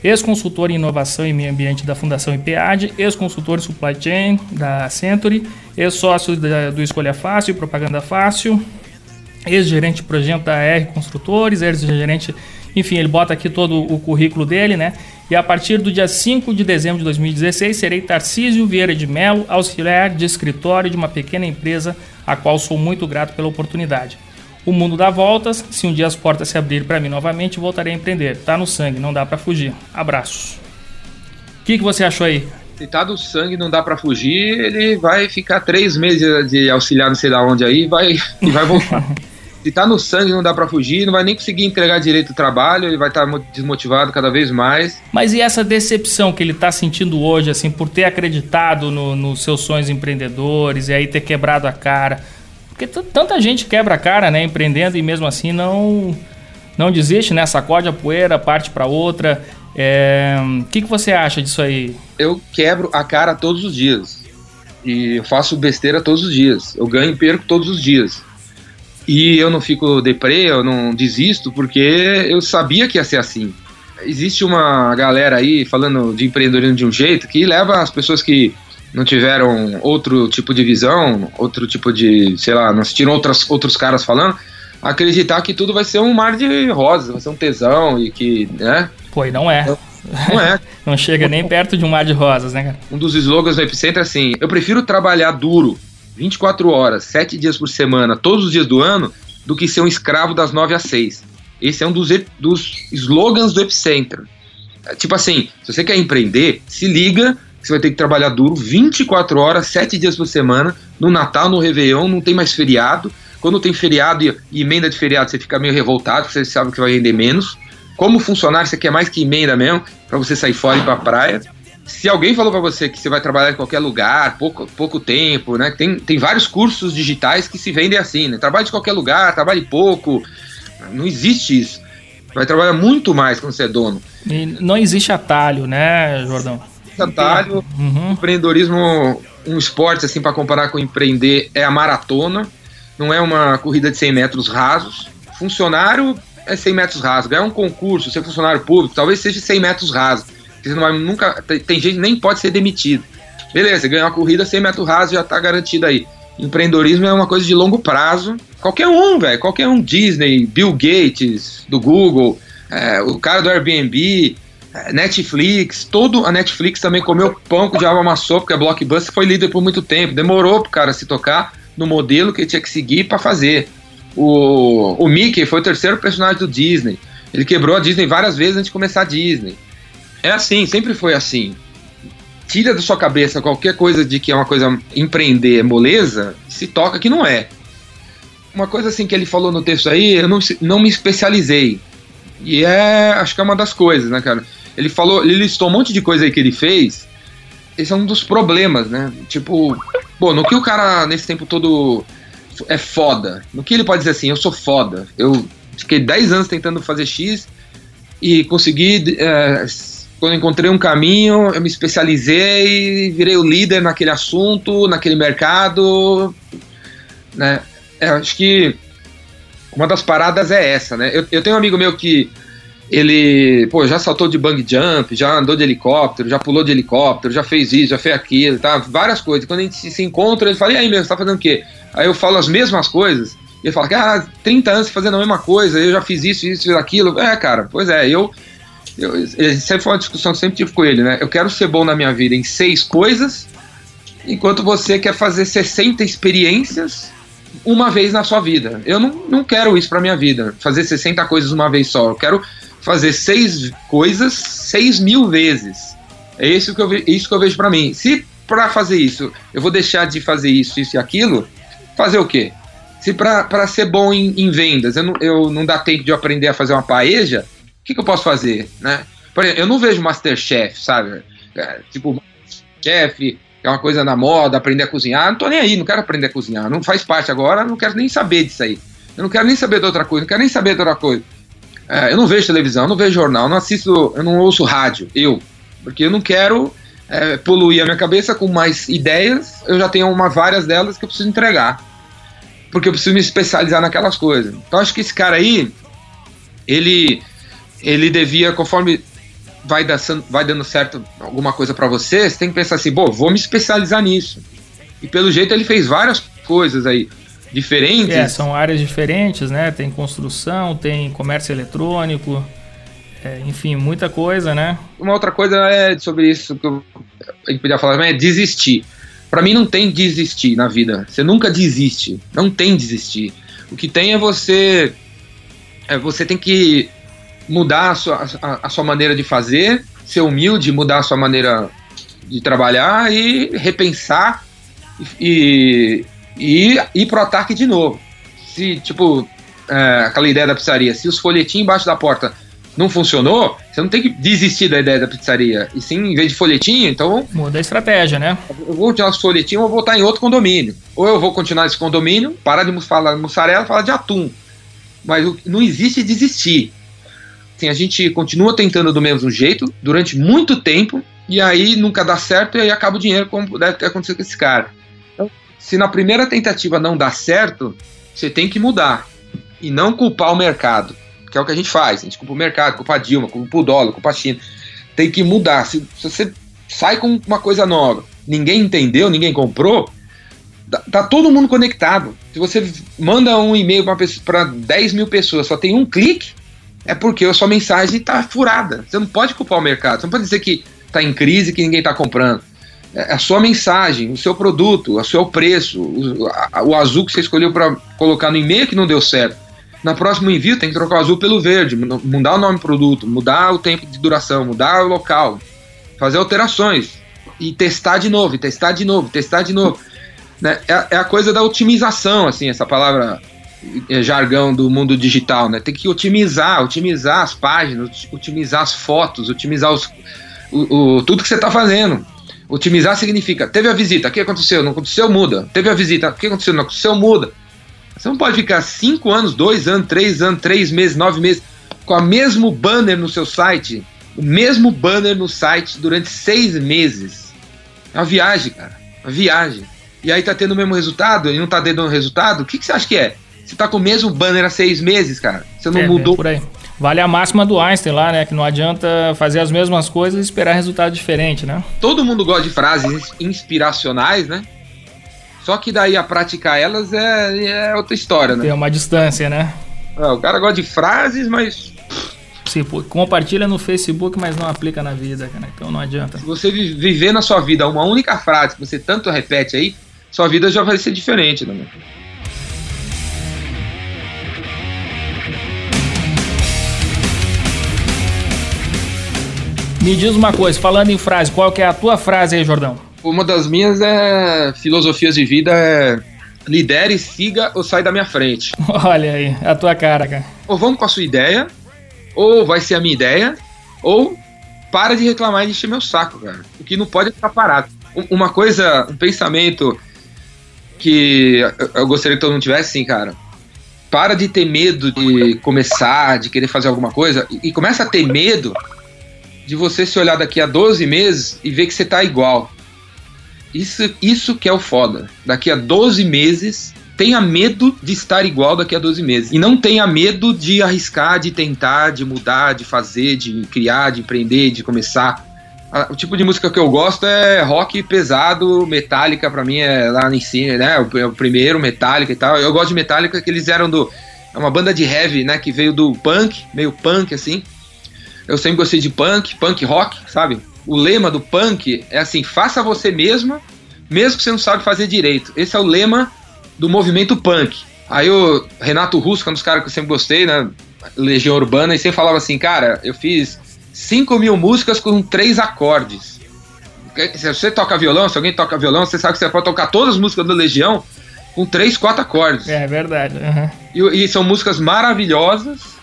ex-consultor em inovação e meio ambiente da Fundação IPAD, ex-consultor em supply chain da Century, ex-sócio do Escolha Fácil e Propaganda Fácil, ex-gerente de projeto da R Construtores, ex-gerente, enfim, ele bota aqui todo o currículo dele, né? E a partir do dia 5 de dezembro de 2016, serei Tarcísio Vieira de Melo, auxiliar de escritório de uma pequena empresa, a qual sou muito grato pela oportunidade. O mundo dá voltas, se um dia as portas se abrirem para mim novamente, voltarei a empreender. Tá no sangue, não dá para fugir. Abraços. O que, que você achou aí? Se tá do sangue, não dá para fugir, ele vai ficar três meses de auxiliar não sei da onde aí vai, e vai voltar. se tá no sangue, não dá para fugir, não vai nem conseguir entregar direito o trabalho, ele vai estar tá desmotivado cada vez mais. Mas e essa decepção que ele tá sentindo hoje, assim, por ter acreditado nos no seus sonhos empreendedores e aí ter quebrado a cara? Porque tanta gente quebra a cara, né, empreendendo e mesmo assim não não desiste, né? Sacode a poeira, parte para outra. O é... que, que você acha disso aí? Eu quebro a cara todos os dias. E faço besteira todos os dias. Eu ganho e perco todos os dias. E eu não fico deprê, eu não desisto, porque eu sabia que ia ser assim. Existe uma galera aí falando de empreendedorismo de um jeito que leva as pessoas que não tiveram outro tipo de visão, outro tipo de, sei lá, não assistiram outras, outros caras falando, acreditar que tudo vai ser um mar de rosas, vai ser um tesão e que, né? Pô, e não é. Não é. não chega nem perto de um mar de rosas, né, cara? Um dos slogans do Epicentro é assim: eu prefiro trabalhar duro 24 horas, 7 dias por semana, todos os dias do ano, do que ser um escravo das 9 às 6. Esse é um dos, dos slogans do Epicentro. É, tipo assim, se você quer empreender, se liga você vai ter que trabalhar duro 24 horas, 7 dias por semana, no Natal, no Réveillon, não tem mais feriado. Quando tem feriado e, e emenda de feriado, você fica meio revoltado, porque você sabe que vai render menos. Como funcionário, você quer mais que emenda mesmo, para você sair fora e ir pra praia. Se alguém falou para você que você vai trabalhar em qualquer lugar, pouco, pouco tempo, né? Tem, tem vários cursos digitais que se vendem assim, né? Trabalhe de qualquer lugar, trabalhe pouco. Não existe isso. Vai trabalhar muito mais quando você é dono. E não existe atalho, né, Jordão? atalho. Uhum. Empreendedorismo, um esporte assim para comparar com empreender é a maratona. Não é uma corrida de 100 metros rasos. Funcionário é 100 metros rasos. Ganhar um concurso, ser funcionário público, talvez seja 100 metros rasos. Você não vai nunca. Tem, tem gente que nem pode ser demitido. Beleza, ganhar uma corrida 100 metros rasos já está garantido aí. Empreendedorismo é uma coisa de longo prazo. Qualquer um, velho. Qualquer um. Disney, Bill Gates, do Google, é, o cara do Airbnb, Netflix, todo a Netflix também comeu pão com o diabo amassou, porque a Blockbuster foi líder por muito tempo. Demorou pro cara se tocar no modelo que ele tinha que seguir para fazer. O, o Mickey foi o terceiro personagem do Disney. Ele quebrou a Disney várias vezes antes de começar a Disney. É assim, sempre foi assim. Tira da sua cabeça qualquer coisa de que é uma coisa empreender moleza, se toca que não é. Uma coisa assim que ele falou no texto aí, eu não, não me especializei. E é, acho que é uma das coisas, né, cara? Ele falou, ele listou um monte de coisa aí que ele fez. Esse é um dos problemas, né? Tipo, pô, no que o cara nesse tempo todo é foda? No que ele pode dizer assim, eu sou foda. Eu fiquei 10 anos tentando fazer X e consegui. É, quando encontrei um caminho, eu me especializei, virei o líder naquele assunto, naquele mercado. Né? É, acho que uma das paradas é essa, né? Eu, eu tenho um amigo meu que ele, pô, já saltou de bang jump, já andou de helicóptero, já pulou de helicóptero, já fez isso, já fez aquilo, tá? Várias coisas. Quando a gente se encontra, ele fala, e aí, meu, você tá fazendo o quê? Aí eu falo as mesmas coisas, e ele fala, ah, 30 anos fazendo a mesma coisa, eu já fiz isso, isso, aquilo. É, cara, pois é, eu. Eu sempre foi uma discussão que sempre tive com ele, né? Eu quero ser bom na minha vida em seis coisas, enquanto você quer fazer 60 experiências uma vez na sua vida. Eu não, não quero isso pra minha vida, fazer 60 coisas uma vez só. Eu quero fazer seis coisas seis mil vezes. É isso que eu, isso que eu vejo para mim. Se para fazer isso eu vou deixar de fazer isso, isso e aquilo, fazer o quê? Se para ser bom em, em, vendas eu não, eu não dá tempo de aprender a fazer uma paeja, que, que eu posso fazer? Né? Por exemplo, eu não vejo Masterchef, sabe? É, tipo, chefe, é uma coisa na moda, aprender a cozinhar. Não tô nem aí, não quero aprender a cozinhar. Não faz parte agora, não quero nem saber disso aí. Eu não quero nem saber de outra coisa, não quero nem saber de outra coisa. É, eu não vejo televisão, não vejo jornal, não assisto, eu não ouço rádio, eu. Porque eu não quero é, poluir a minha cabeça com mais ideias, eu já tenho uma, várias delas que eu preciso entregar. Porque eu preciso me especializar naquelas coisas. Então acho que esse cara aí, ele, ele devia, conforme vai, da, vai dando certo alguma coisa para você, você tem que pensar assim, bom, vou me especializar nisso. E pelo jeito ele fez várias coisas aí diferentes. É, são áreas diferentes, né? Tem construção, tem comércio eletrônico, é, enfim, muita coisa, né? Uma outra coisa é sobre isso que eu, a gente podia falar, é desistir. Para mim não tem desistir na vida. Você nunca desiste. Não tem desistir. O que tem é você é, você tem que mudar a sua, a, a sua maneira de fazer, ser humilde, mudar a sua maneira de trabalhar e repensar e, e ir pro ataque de novo. Se, tipo, é, aquela ideia da pizzaria, se os folhetinhos embaixo da porta não funcionou, você não tem que desistir da ideia da pizzaria. E sim, em vez de folhetinho, então. Muda a estratégia, né? Eu vou tirar os folhetinhos, eu vou voltar em outro condomínio. Ou eu vou continuar nesse condomínio, parar de falar de mussarela falar de atum. Mas não existe desistir. Assim, a gente continua tentando do mesmo jeito durante muito tempo, e aí nunca dá certo e aí acaba o dinheiro, como deve ter acontecido com esse cara se na primeira tentativa não dá certo, você tem que mudar e não culpar o mercado, que é o que a gente faz. A gente culpa o mercado, culpa a Dilma, culpa o dólar, culpa a China. Tem que mudar. Se, se você sai com uma coisa nova, ninguém entendeu, ninguém comprou, Tá, tá todo mundo conectado. Se você manda um e-mail para 10 mil pessoas, só tem um clique, é porque a sua mensagem está furada. Você não pode culpar o mercado. Você não pode dizer que está em crise que ninguém está comprando. É a sua mensagem, o seu produto, o seu preço, o, a, o azul que você escolheu para colocar no e-mail que não deu certo. Na próxima envio tem que trocar o azul pelo verde, mudar o nome do produto, mudar o tempo de duração, mudar o local, fazer alterações e testar de novo, testar de novo, testar de novo. Né? É, é a coisa da otimização, assim, essa palavra jargão do mundo digital, né? Tem que otimizar, otimizar as páginas, otimizar as fotos, otimizar os, o, o tudo que você está fazendo. Otimizar significa, teve a visita, o que aconteceu? Não aconteceu, muda. Teve a visita, o que aconteceu? Não aconteceu, muda. Você não pode ficar cinco anos, dois anos, três anos, três meses, nove meses, com o mesmo banner no seu site, o mesmo banner no site durante seis meses. É uma viagem, cara. Uma viagem. E aí tá tendo o mesmo resultado e não tá dando o resultado, o que, que você acha que é? Você tá com o mesmo banner há seis meses, cara. Você não é, mudou. É por aí. Vale a máxima do Einstein lá, né? Que não adianta fazer as mesmas coisas e esperar resultado diferente, né? Todo mundo gosta de frases inspiracionais, né? Só que daí a praticar elas é, é outra história, né? Tem uma distância, né? É, o cara gosta de frases, mas. Sim, compartilha no Facebook, mas não aplica na vida, cara. Então não adianta. Se você viver na sua vida uma única frase que você tanto repete aí, sua vida já vai ser diferente, né? Me diz uma coisa, falando em frase, qual que é a tua frase aí, Jordão? Uma das minhas é filosofias de vida é lidere, siga ou sai da minha frente. Olha aí, a tua cara, cara. Ou vamos com a sua ideia, ou vai ser a minha ideia, ou para de reclamar e encher meu saco, cara. O que não pode é ficar parado. Uma coisa, um pensamento que eu gostaria que todo mundo tivesse, sim, cara. Para de ter medo de começar, de querer fazer alguma coisa, e começa a ter medo de você se olhar daqui a 12 meses e ver que você tá igual. Isso, isso que é o foda. Daqui a 12 meses, tenha medo de estar igual daqui a 12 meses. E não tenha medo de arriscar, de tentar, de mudar, de fazer, de criar, de empreender, de começar. O tipo de música que eu gosto é rock pesado, Metallica para mim é lá em cima, né? O, o primeiro Metallica e tal. Eu gosto de Metallica que eles eram do é uma banda de heavy, né, que veio do punk, meio punk assim. Eu sempre gostei de punk, punk rock, sabe? O lema do punk é assim: faça você mesma, mesmo que você não sabe fazer direito. Esse é o lema do movimento punk. Aí o Renato Russo, que é um dos caras que eu sempre gostei, né? Legião Urbana, e sempre falava assim: cara, eu fiz 5 mil músicas com três acordes. Se você toca violão, se alguém toca violão, você sabe que você pode tocar todas as músicas do Legião com três, quatro acordes. É verdade. Uhum. E, e, são músicas maravilhosas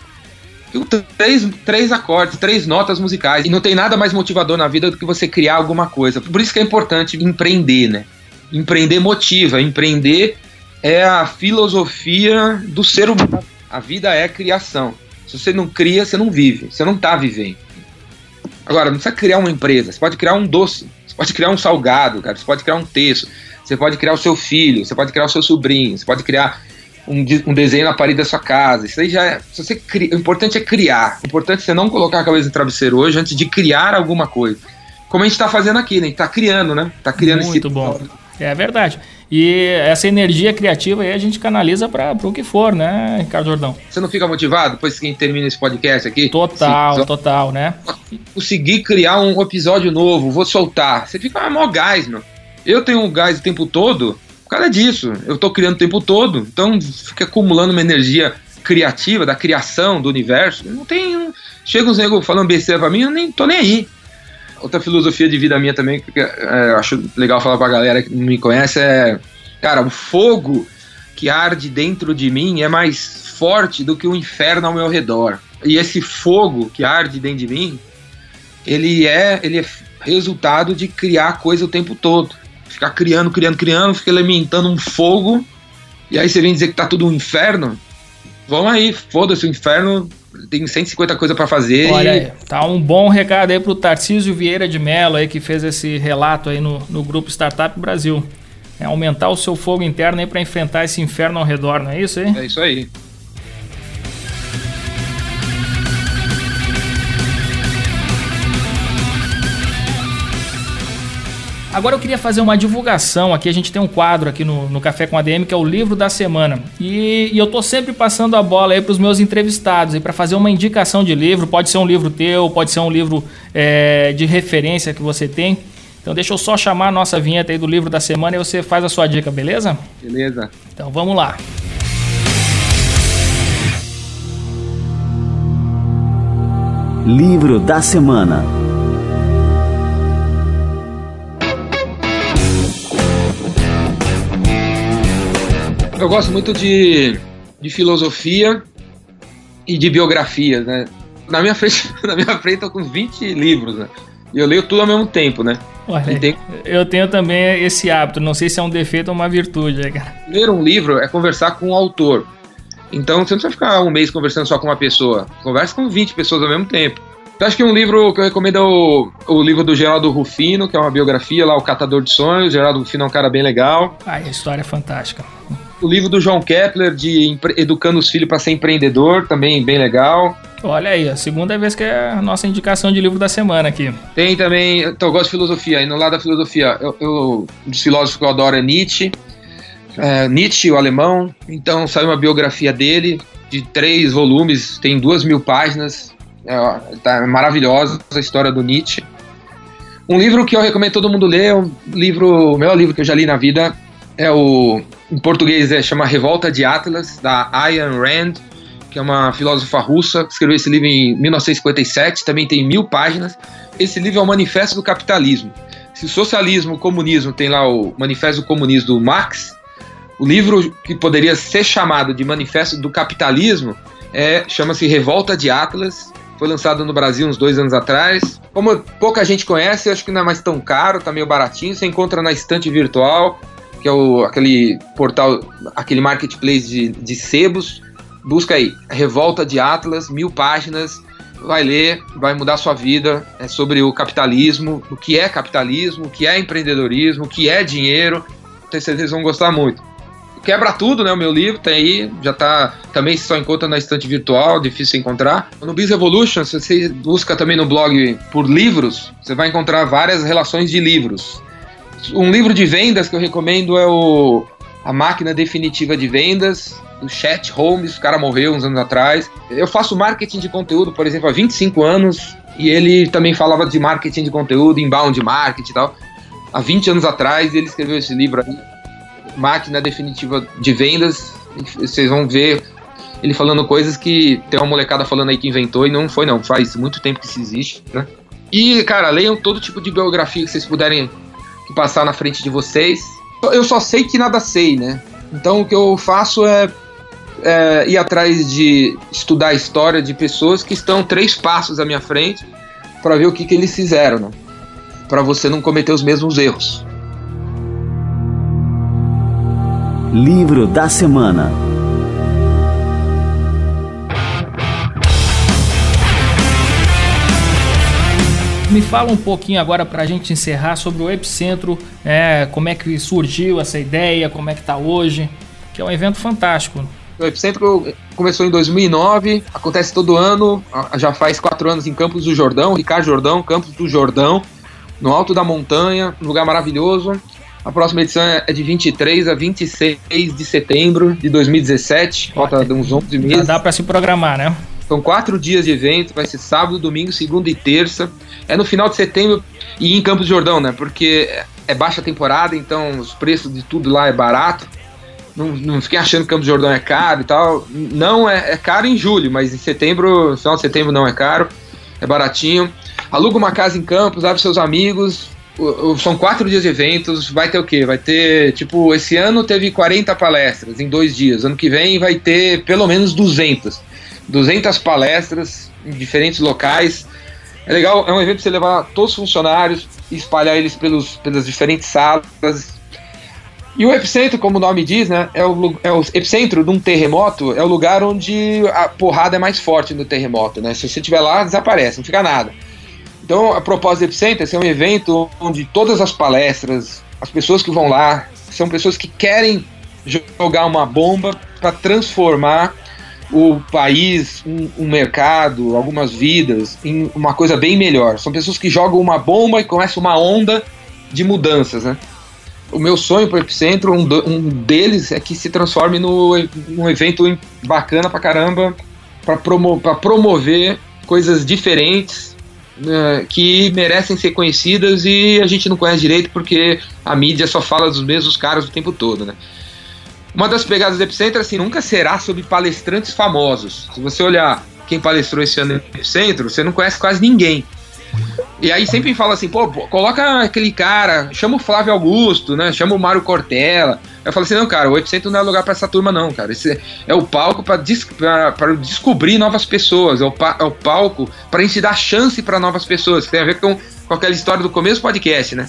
três, três acordes, três notas musicais. E não tem nada mais motivador na vida do que você criar alguma coisa. Por isso que é importante empreender, né? Empreender motiva. Empreender é a filosofia do ser humano. A vida é criação. Se você não cria, você não vive. Você não está vivendo. Agora, não precisa criar uma empresa. Você pode criar um doce. Você pode criar um salgado, cara. Você pode criar um texto. Você pode criar o seu filho. Você pode criar o seu sobrinho. Você pode criar um, um, desenho na parede da sua casa. Isso aí já é. Se você cria, o importante é criar. O importante é você não colocar a cabeça no travesseiro hoje antes de criar alguma coisa. Como a gente está fazendo aqui, né? A gente está criando, né? Está criando Muito esse. Muito bom. É verdade. E essa energia criativa aí a gente canaliza para o que for, né, Ricardo Jordão? Você não fica motivado depois que a gente termina esse podcast aqui? Total, Sim, total, né? Conseguir criar um episódio novo, vou soltar. Você fica ah, mó gás, meu. Eu tenho um gás o tempo todo causa disso. Eu estou criando o tempo todo, então fica acumulando uma energia criativa, da criação do universo. Não tem. Chega uns negros falando besteira pra mim, eu nem tô nem aí. Outra filosofia de vida minha também, que é, acho legal falar pra galera que não me conhece, é. Cara, o fogo que arde dentro de mim é mais forte do que o inferno ao meu redor. E esse fogo que arde dentro de mim, ele é, ele é resultado de criar coisa o tempo todo ficar criando, criando, criando, fica alimentando um fogo, e aí você vem dizer que tá tudo um inferno. Vamos aí, foda-se o inferno, tem 150 coisas para fazer. Olha e... aí, tá um bom recado aí pro Tarcísio Vieira de Mello aí que fez esse relato aí no, no grupo Startup Brasil. É aumentar o seu fogo interno aí para enfrentar esse inferno ao redor, não é isso aí? É isso aí. Agora eu queria fazer uma divulgação aqui. A gente tem um quadro aqui no, no Café com ADM que é o livro da semana. E, e eu tô sempre passando a bola aí para os meus entrevistados para fazer uma indicação de livro. Pode ser um livro teu, pode ser um livro é, de referência que você tem. Então deixa eu só chamar a nossa vinheta aí do livro da semana e você faz a sua dica, beleza? Beleza. Então vamos lá. Livro da semana. Eu gosto muito de, de filosofia e de biografia, né? Na minha frente, na minha frente eu tô com 20 livros, né? E eu leio tudo ao mesmo tempo, né? Olha, tem... Eu tenho também esse hábito, não sei se é um defeito ou uma virtude, né, cara? Ler um livro é conversar com o autor. Então você não precisa ficar um mês conversando só com uma pessoa. Conversa com 20 pessoas ao mesmo tempo. Eu acho que um livro que eu recomendo é o, o livro do Geraldo Rufino, que é uma biografia lá, O Catador de Sonhos. O Geraldo Rufino é um cara bem legal. Ah, a história é fantástica o livro do João Kepler de Educando os Filhos para Ser Empreendedor, também bem legal. Olha aí, a segunda vez que é a nossa indicação de livro da semana aqui. Tem também, então, eu gosto de filosofia, e no lado da filosofia, eu, eu, um dos filósofos que eu adoro é Nietzsche, é, Nietzsche, o alemão, então saiu uma biografia dele, de três volumes, tem duas mil páginas, é, tá maravilhosa a história do Nietzsche. Um livro que eu recomendo todo mundo ler, um livro, o melhor livro que eu já li na vida, é o em português é chama Revolta de Atlas da Ayn Rand, que é uma filósofa russa, escreveu esse livro em 1957, também tem mil páginas. Esse livro é o Manifesto do Capitalismo. Se o socialismo, o comunismo tem lá o Manifesto do Comunismo do Marx, o livro que poderia ser chamado de Manifesto do Capitalismo é chama-se Revolta de Atlas. Foi lançado no Brasil uns dois anos atrás. Como pouca gente conhece, acho que não é mais tão caro, tá meio baratinho. Você encontra na estante virtual que é o, aquele portal, aquele marketplace de, de sebos. Busca aí, Revolta de Atlas, mil páginas, vai ler, vai mudar sua vida. É sobre o capitalismo, o que é capitalismo, o que é empreendedorismo, o que é dinheiro. Tenho certeza que vão gostar muito. Quebra tudo, né? O meu livro tem aí, já tá. Também só encontra na estante virtual, difícil encontrar. No Biz Evolution, se você busca também no blog por livros, você vai encontrar várias relações de livros. Um livro de vendas que eu recomendo é o A Máquina Definitiva de Vendas, do Chet Holmes, o cara morreu uns anos atrás. Eu faço marketing de conteúdo, por exemplo, há 25 anos, e ele também falava de marketing de conteúdo, inbound marketing e tal. Há 20 anos atrás, ele escreveu esse livro aí, Máquina Definitiva de Vendas. Vocês vão ver ele falando coisas que tem uma molecada falando aí que inventou e não foi não, faz muito tempo que isso existe, né? E, cara, leiam todo tipo de biografia que vocês puderem que passar na frente de vocês. Eu só sei que nada sei, né? Então o que eu faço é, é ir atrás de estudar a história de pessoas que estão três passos à minha frente para ver o que, que eles fizeram, né? Para você não cometer os mesmos erros. Livro da semana. Me fala um pouquinho agora para a gente encerrar sobre o Epicentro, é, como é que surgiu essa ideia, como é que está hoje, que é um evento fantástico. O Epicentro começou em 2009, acontece todo ano, já faz quatro anos em Campos do Jordão, Ricardo Jordão, Campos do Jordão, no alto da montanha, um lugar maravilhoso. A próxima edição é de 23 a 26 de setembro de 2017, falta uns 11 meses. Já dá para se programar, né? São quatro dias de evento, vai ser sábado, domingo, segunda e terça. É no final de setembro e em Campos do Jordão, né? Porque é baixa temporada, então os preços de tudo lá é barato. Não, não fiquem achando que Campos do Jordão é caro e tal. Não, é, é caro em julho, mas em setembro, final de setembro não é caro. É baratinho. Aluga uma casa em Campos, abre seus amigos. São quatro dias de eventos. Vai ter o quê? Vai ter, tipo, esse ano teve 40 palestras em dois dias. Ano que vem vai ter pelo menos 200. 200 palestras em diferentes locais. É legal, é um evento para você levar todos os funcionários e espalhar eles pelos, pelas diferentes salas. E o epicentro, como o nome diz, né, é o, é o epicentro de um terremoto, é o lugar onde a porrada é mais forte no terremoto, né? Se você estiver lá, desaparece, não fica nada. Então, a propósito do epicentro é ser um evento onde todas as palestras, as pessoas que vão lá, são pessoas que querem jogar uma bomba para transformar o país, um, um, mercado, algumas vidas em uma coisa bem melhor. São pessoas que jogam uma bomba e começa uma onda de mudanças, né? O meu sonho para o Epicentro, um, um, deles é que se transforme no, num evento bacana pra caramba, para promo, promover coisas diferentes né, que merecem ser conhecidas e a gente não conhece direito porque a mídia só fala dos mesmos caras o tempo todo, né? Uma das pegadas do Epicentro, assim, nunca será sobre palestrantes famosos. Se você olhar quem palestrou esse ano no Epicentro, você não conhece quase ninguém. E aí sempre fala assim, pô, coloca aquele cara, chama o Flávio Augusto, né? Chama o Mário Cortella. Eu falo assim, não, cara, o Epicentro não é lugar para essa turma, não, cara. Esse é o palco para des descobrir novas pessoas, é o, é o palco para gente dar chance para novas pessoas, que tem a ver com, com aquela história do começo do podcast, né?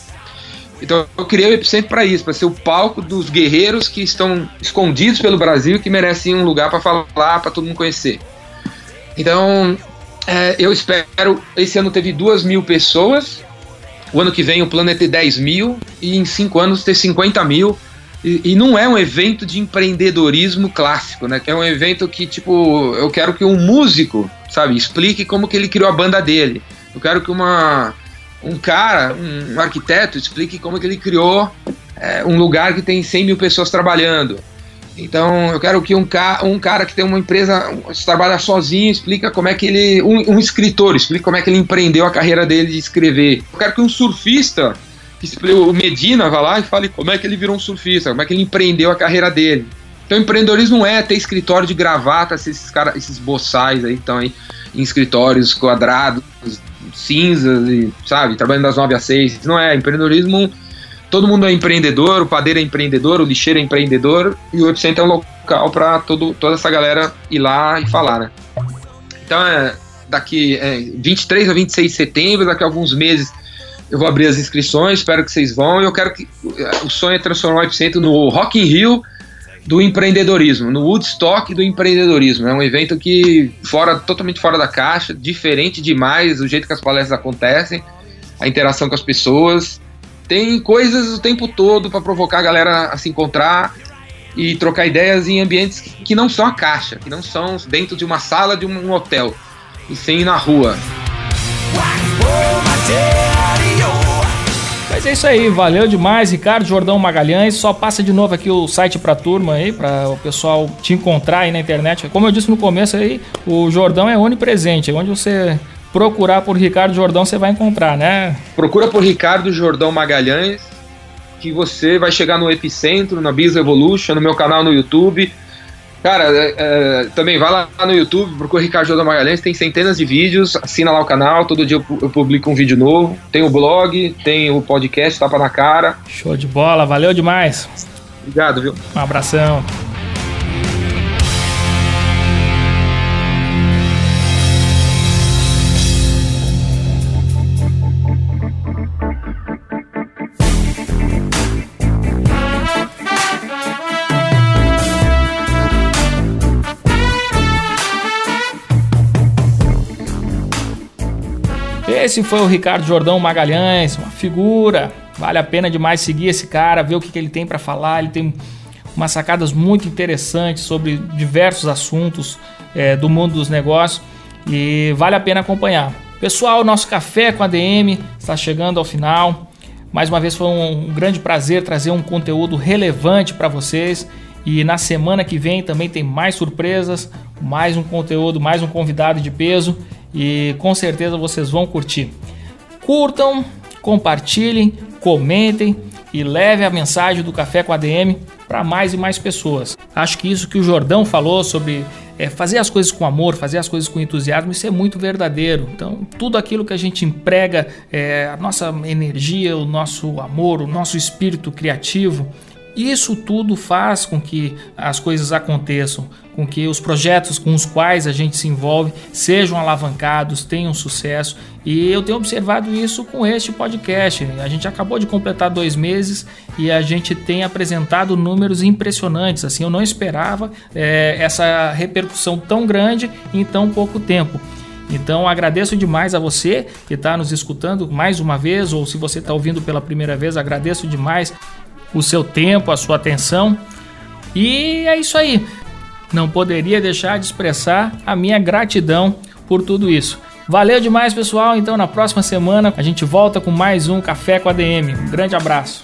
Então eu criei o Epicentro para isso, para ser o palco dos guerreiros que estão escondidos pelo Brasil, que merecem um lugar para falar, para todo mundo conhecer. Então é, eu espero. Esse ano teve duas mil pessoas. O ano que vem o plano é ter 10 mil. E em cinco anos ter 50 mil. E, e, não é um evento de empreendedorismo clássico, né? É um evento que, tipo, eu quero que um músico, sabe, explique como que ele criou a banda dele. Eu quero que uma, um cara, um, arquiteto, explique como que ele criou é, um lugar que tem 100 mil pessoas trabalhando. Então, eu quero que um, ca um cara que tem uma empresa, trabalha sozinho, explica como é que ele. Um, um, escritor, explica como é que ele empreendeu a carreira dele de escrever. Eu quero que um surfista, que o Medina, vá lá e fale como é que ele virou um surfista, como é que ele empreendeu a carreira dele. Então, empreendedorismo é ter escritório de gravata, esses, cara, esses boçais aí estão aí em escritórios quadrados, cinzas, e, sabe, trabalhando das 9 às 6. Não é. Empreendedorismo todo mundo é empreendedor, o padeiro é empreendedor, o lixeiro é empreendedor e o Epicentro é um local para toda essa galera ir lá e falar, né? Então é daqui é, 23 a 26 de setembro, daqui a alguns meses eu vou abrir as inscrições, espero que vocês vão. Eu quero que o sonho é transformar o Epicentro no Rock in Rio do empreendedorismo, no Woodstock do empreendedorismo. É um evento que fora totalmente fora da caixa, diferente demais o jeito que as palestras acontecem, a interação com as pessoas. Tem coisas o tempo todo para provocar a galera a se encontrar e trocar ideias em ambientes que não são a caixa, que não são dentro de uma sala de um hotel, e sim na rua. Mas é isso aí, valeu demais, Ricardo Jordão Magalhães. Só passa de novo aqui o site pra turma aí, para o pessoal te encontrar aí na internet. Como eu disse no começo aí, o Jordão é onipresente, é onde você procurar por Ricardo Jordão, você vai encontrar, né? Procura por Ricardo Jordão Magalhães, que você vai chegar no Epicentro, na Biz Evolution, no meu canal no YouTube. Cara, é, é, também vai lá no YouTube, procura Ricardo Jordão Magalhães, tem centenas de vídeos, assina lá o canal, todo dia eu publico um vídeo novo. Tem o blog, tem o podcast, tapa na cara. Show de bola, valeu demais. Obrigado, viu? Um abração. Esse foi o Ricardo Jordão Magalhães, uma figura. Vale a pena demais seguir esse cara, ver o que, que ele tem para falar. Ele tem umas sacadas muito interessantes sobre diversos assuntos é, do mundo dos negócios e vale a pena acompanhar. Pessoal, nosso café com a DM está chegando ao final. Mais uma vez foi um, um grande prazer trazer um conteúdo relevante para vocês. E na semana que vem também tem mais surpresas, mais um conteúdo, mais um convidado de peso e com certeza vocês vão curtir. Curtam, compartilhem, comentem e leve a mensagem do Café com a DM para mais e mais pessoas. Acho que isso que o Jordão falou sobre é, fazer as coisas com amor, fazer as coisas com entusiasmo, isso é muito verdadeiro. Então, tudo aquilo que a gente emprega, é, a nossa energia, o nosso amor, o nosso espírito criativo, isso tudo faz com que as coisas aconteçam, com que os projetos com os quais a gente se envolve sejam alavancados, tenham sucesso. E eu tenho observado isso com este podcast. A gente acabou de completar dois meses e a gente tem apresentado números impressionantes. Assim, eu não esperava é, essa repercussão tão grande em tão pouco tempo. Então agradeço demais a você que está nos escutando mais uma vez, ou se você está ouvindo pela primeira vez, agradeço demais o seu tempo, a sua atenção. E é isso aí. Não poderia deixar de expressar a minha gratidão por tudo isso. Valeu demais, pessoal. Então, na próxima semana a gente volta com mais um Café com ADM. Um grande abraço.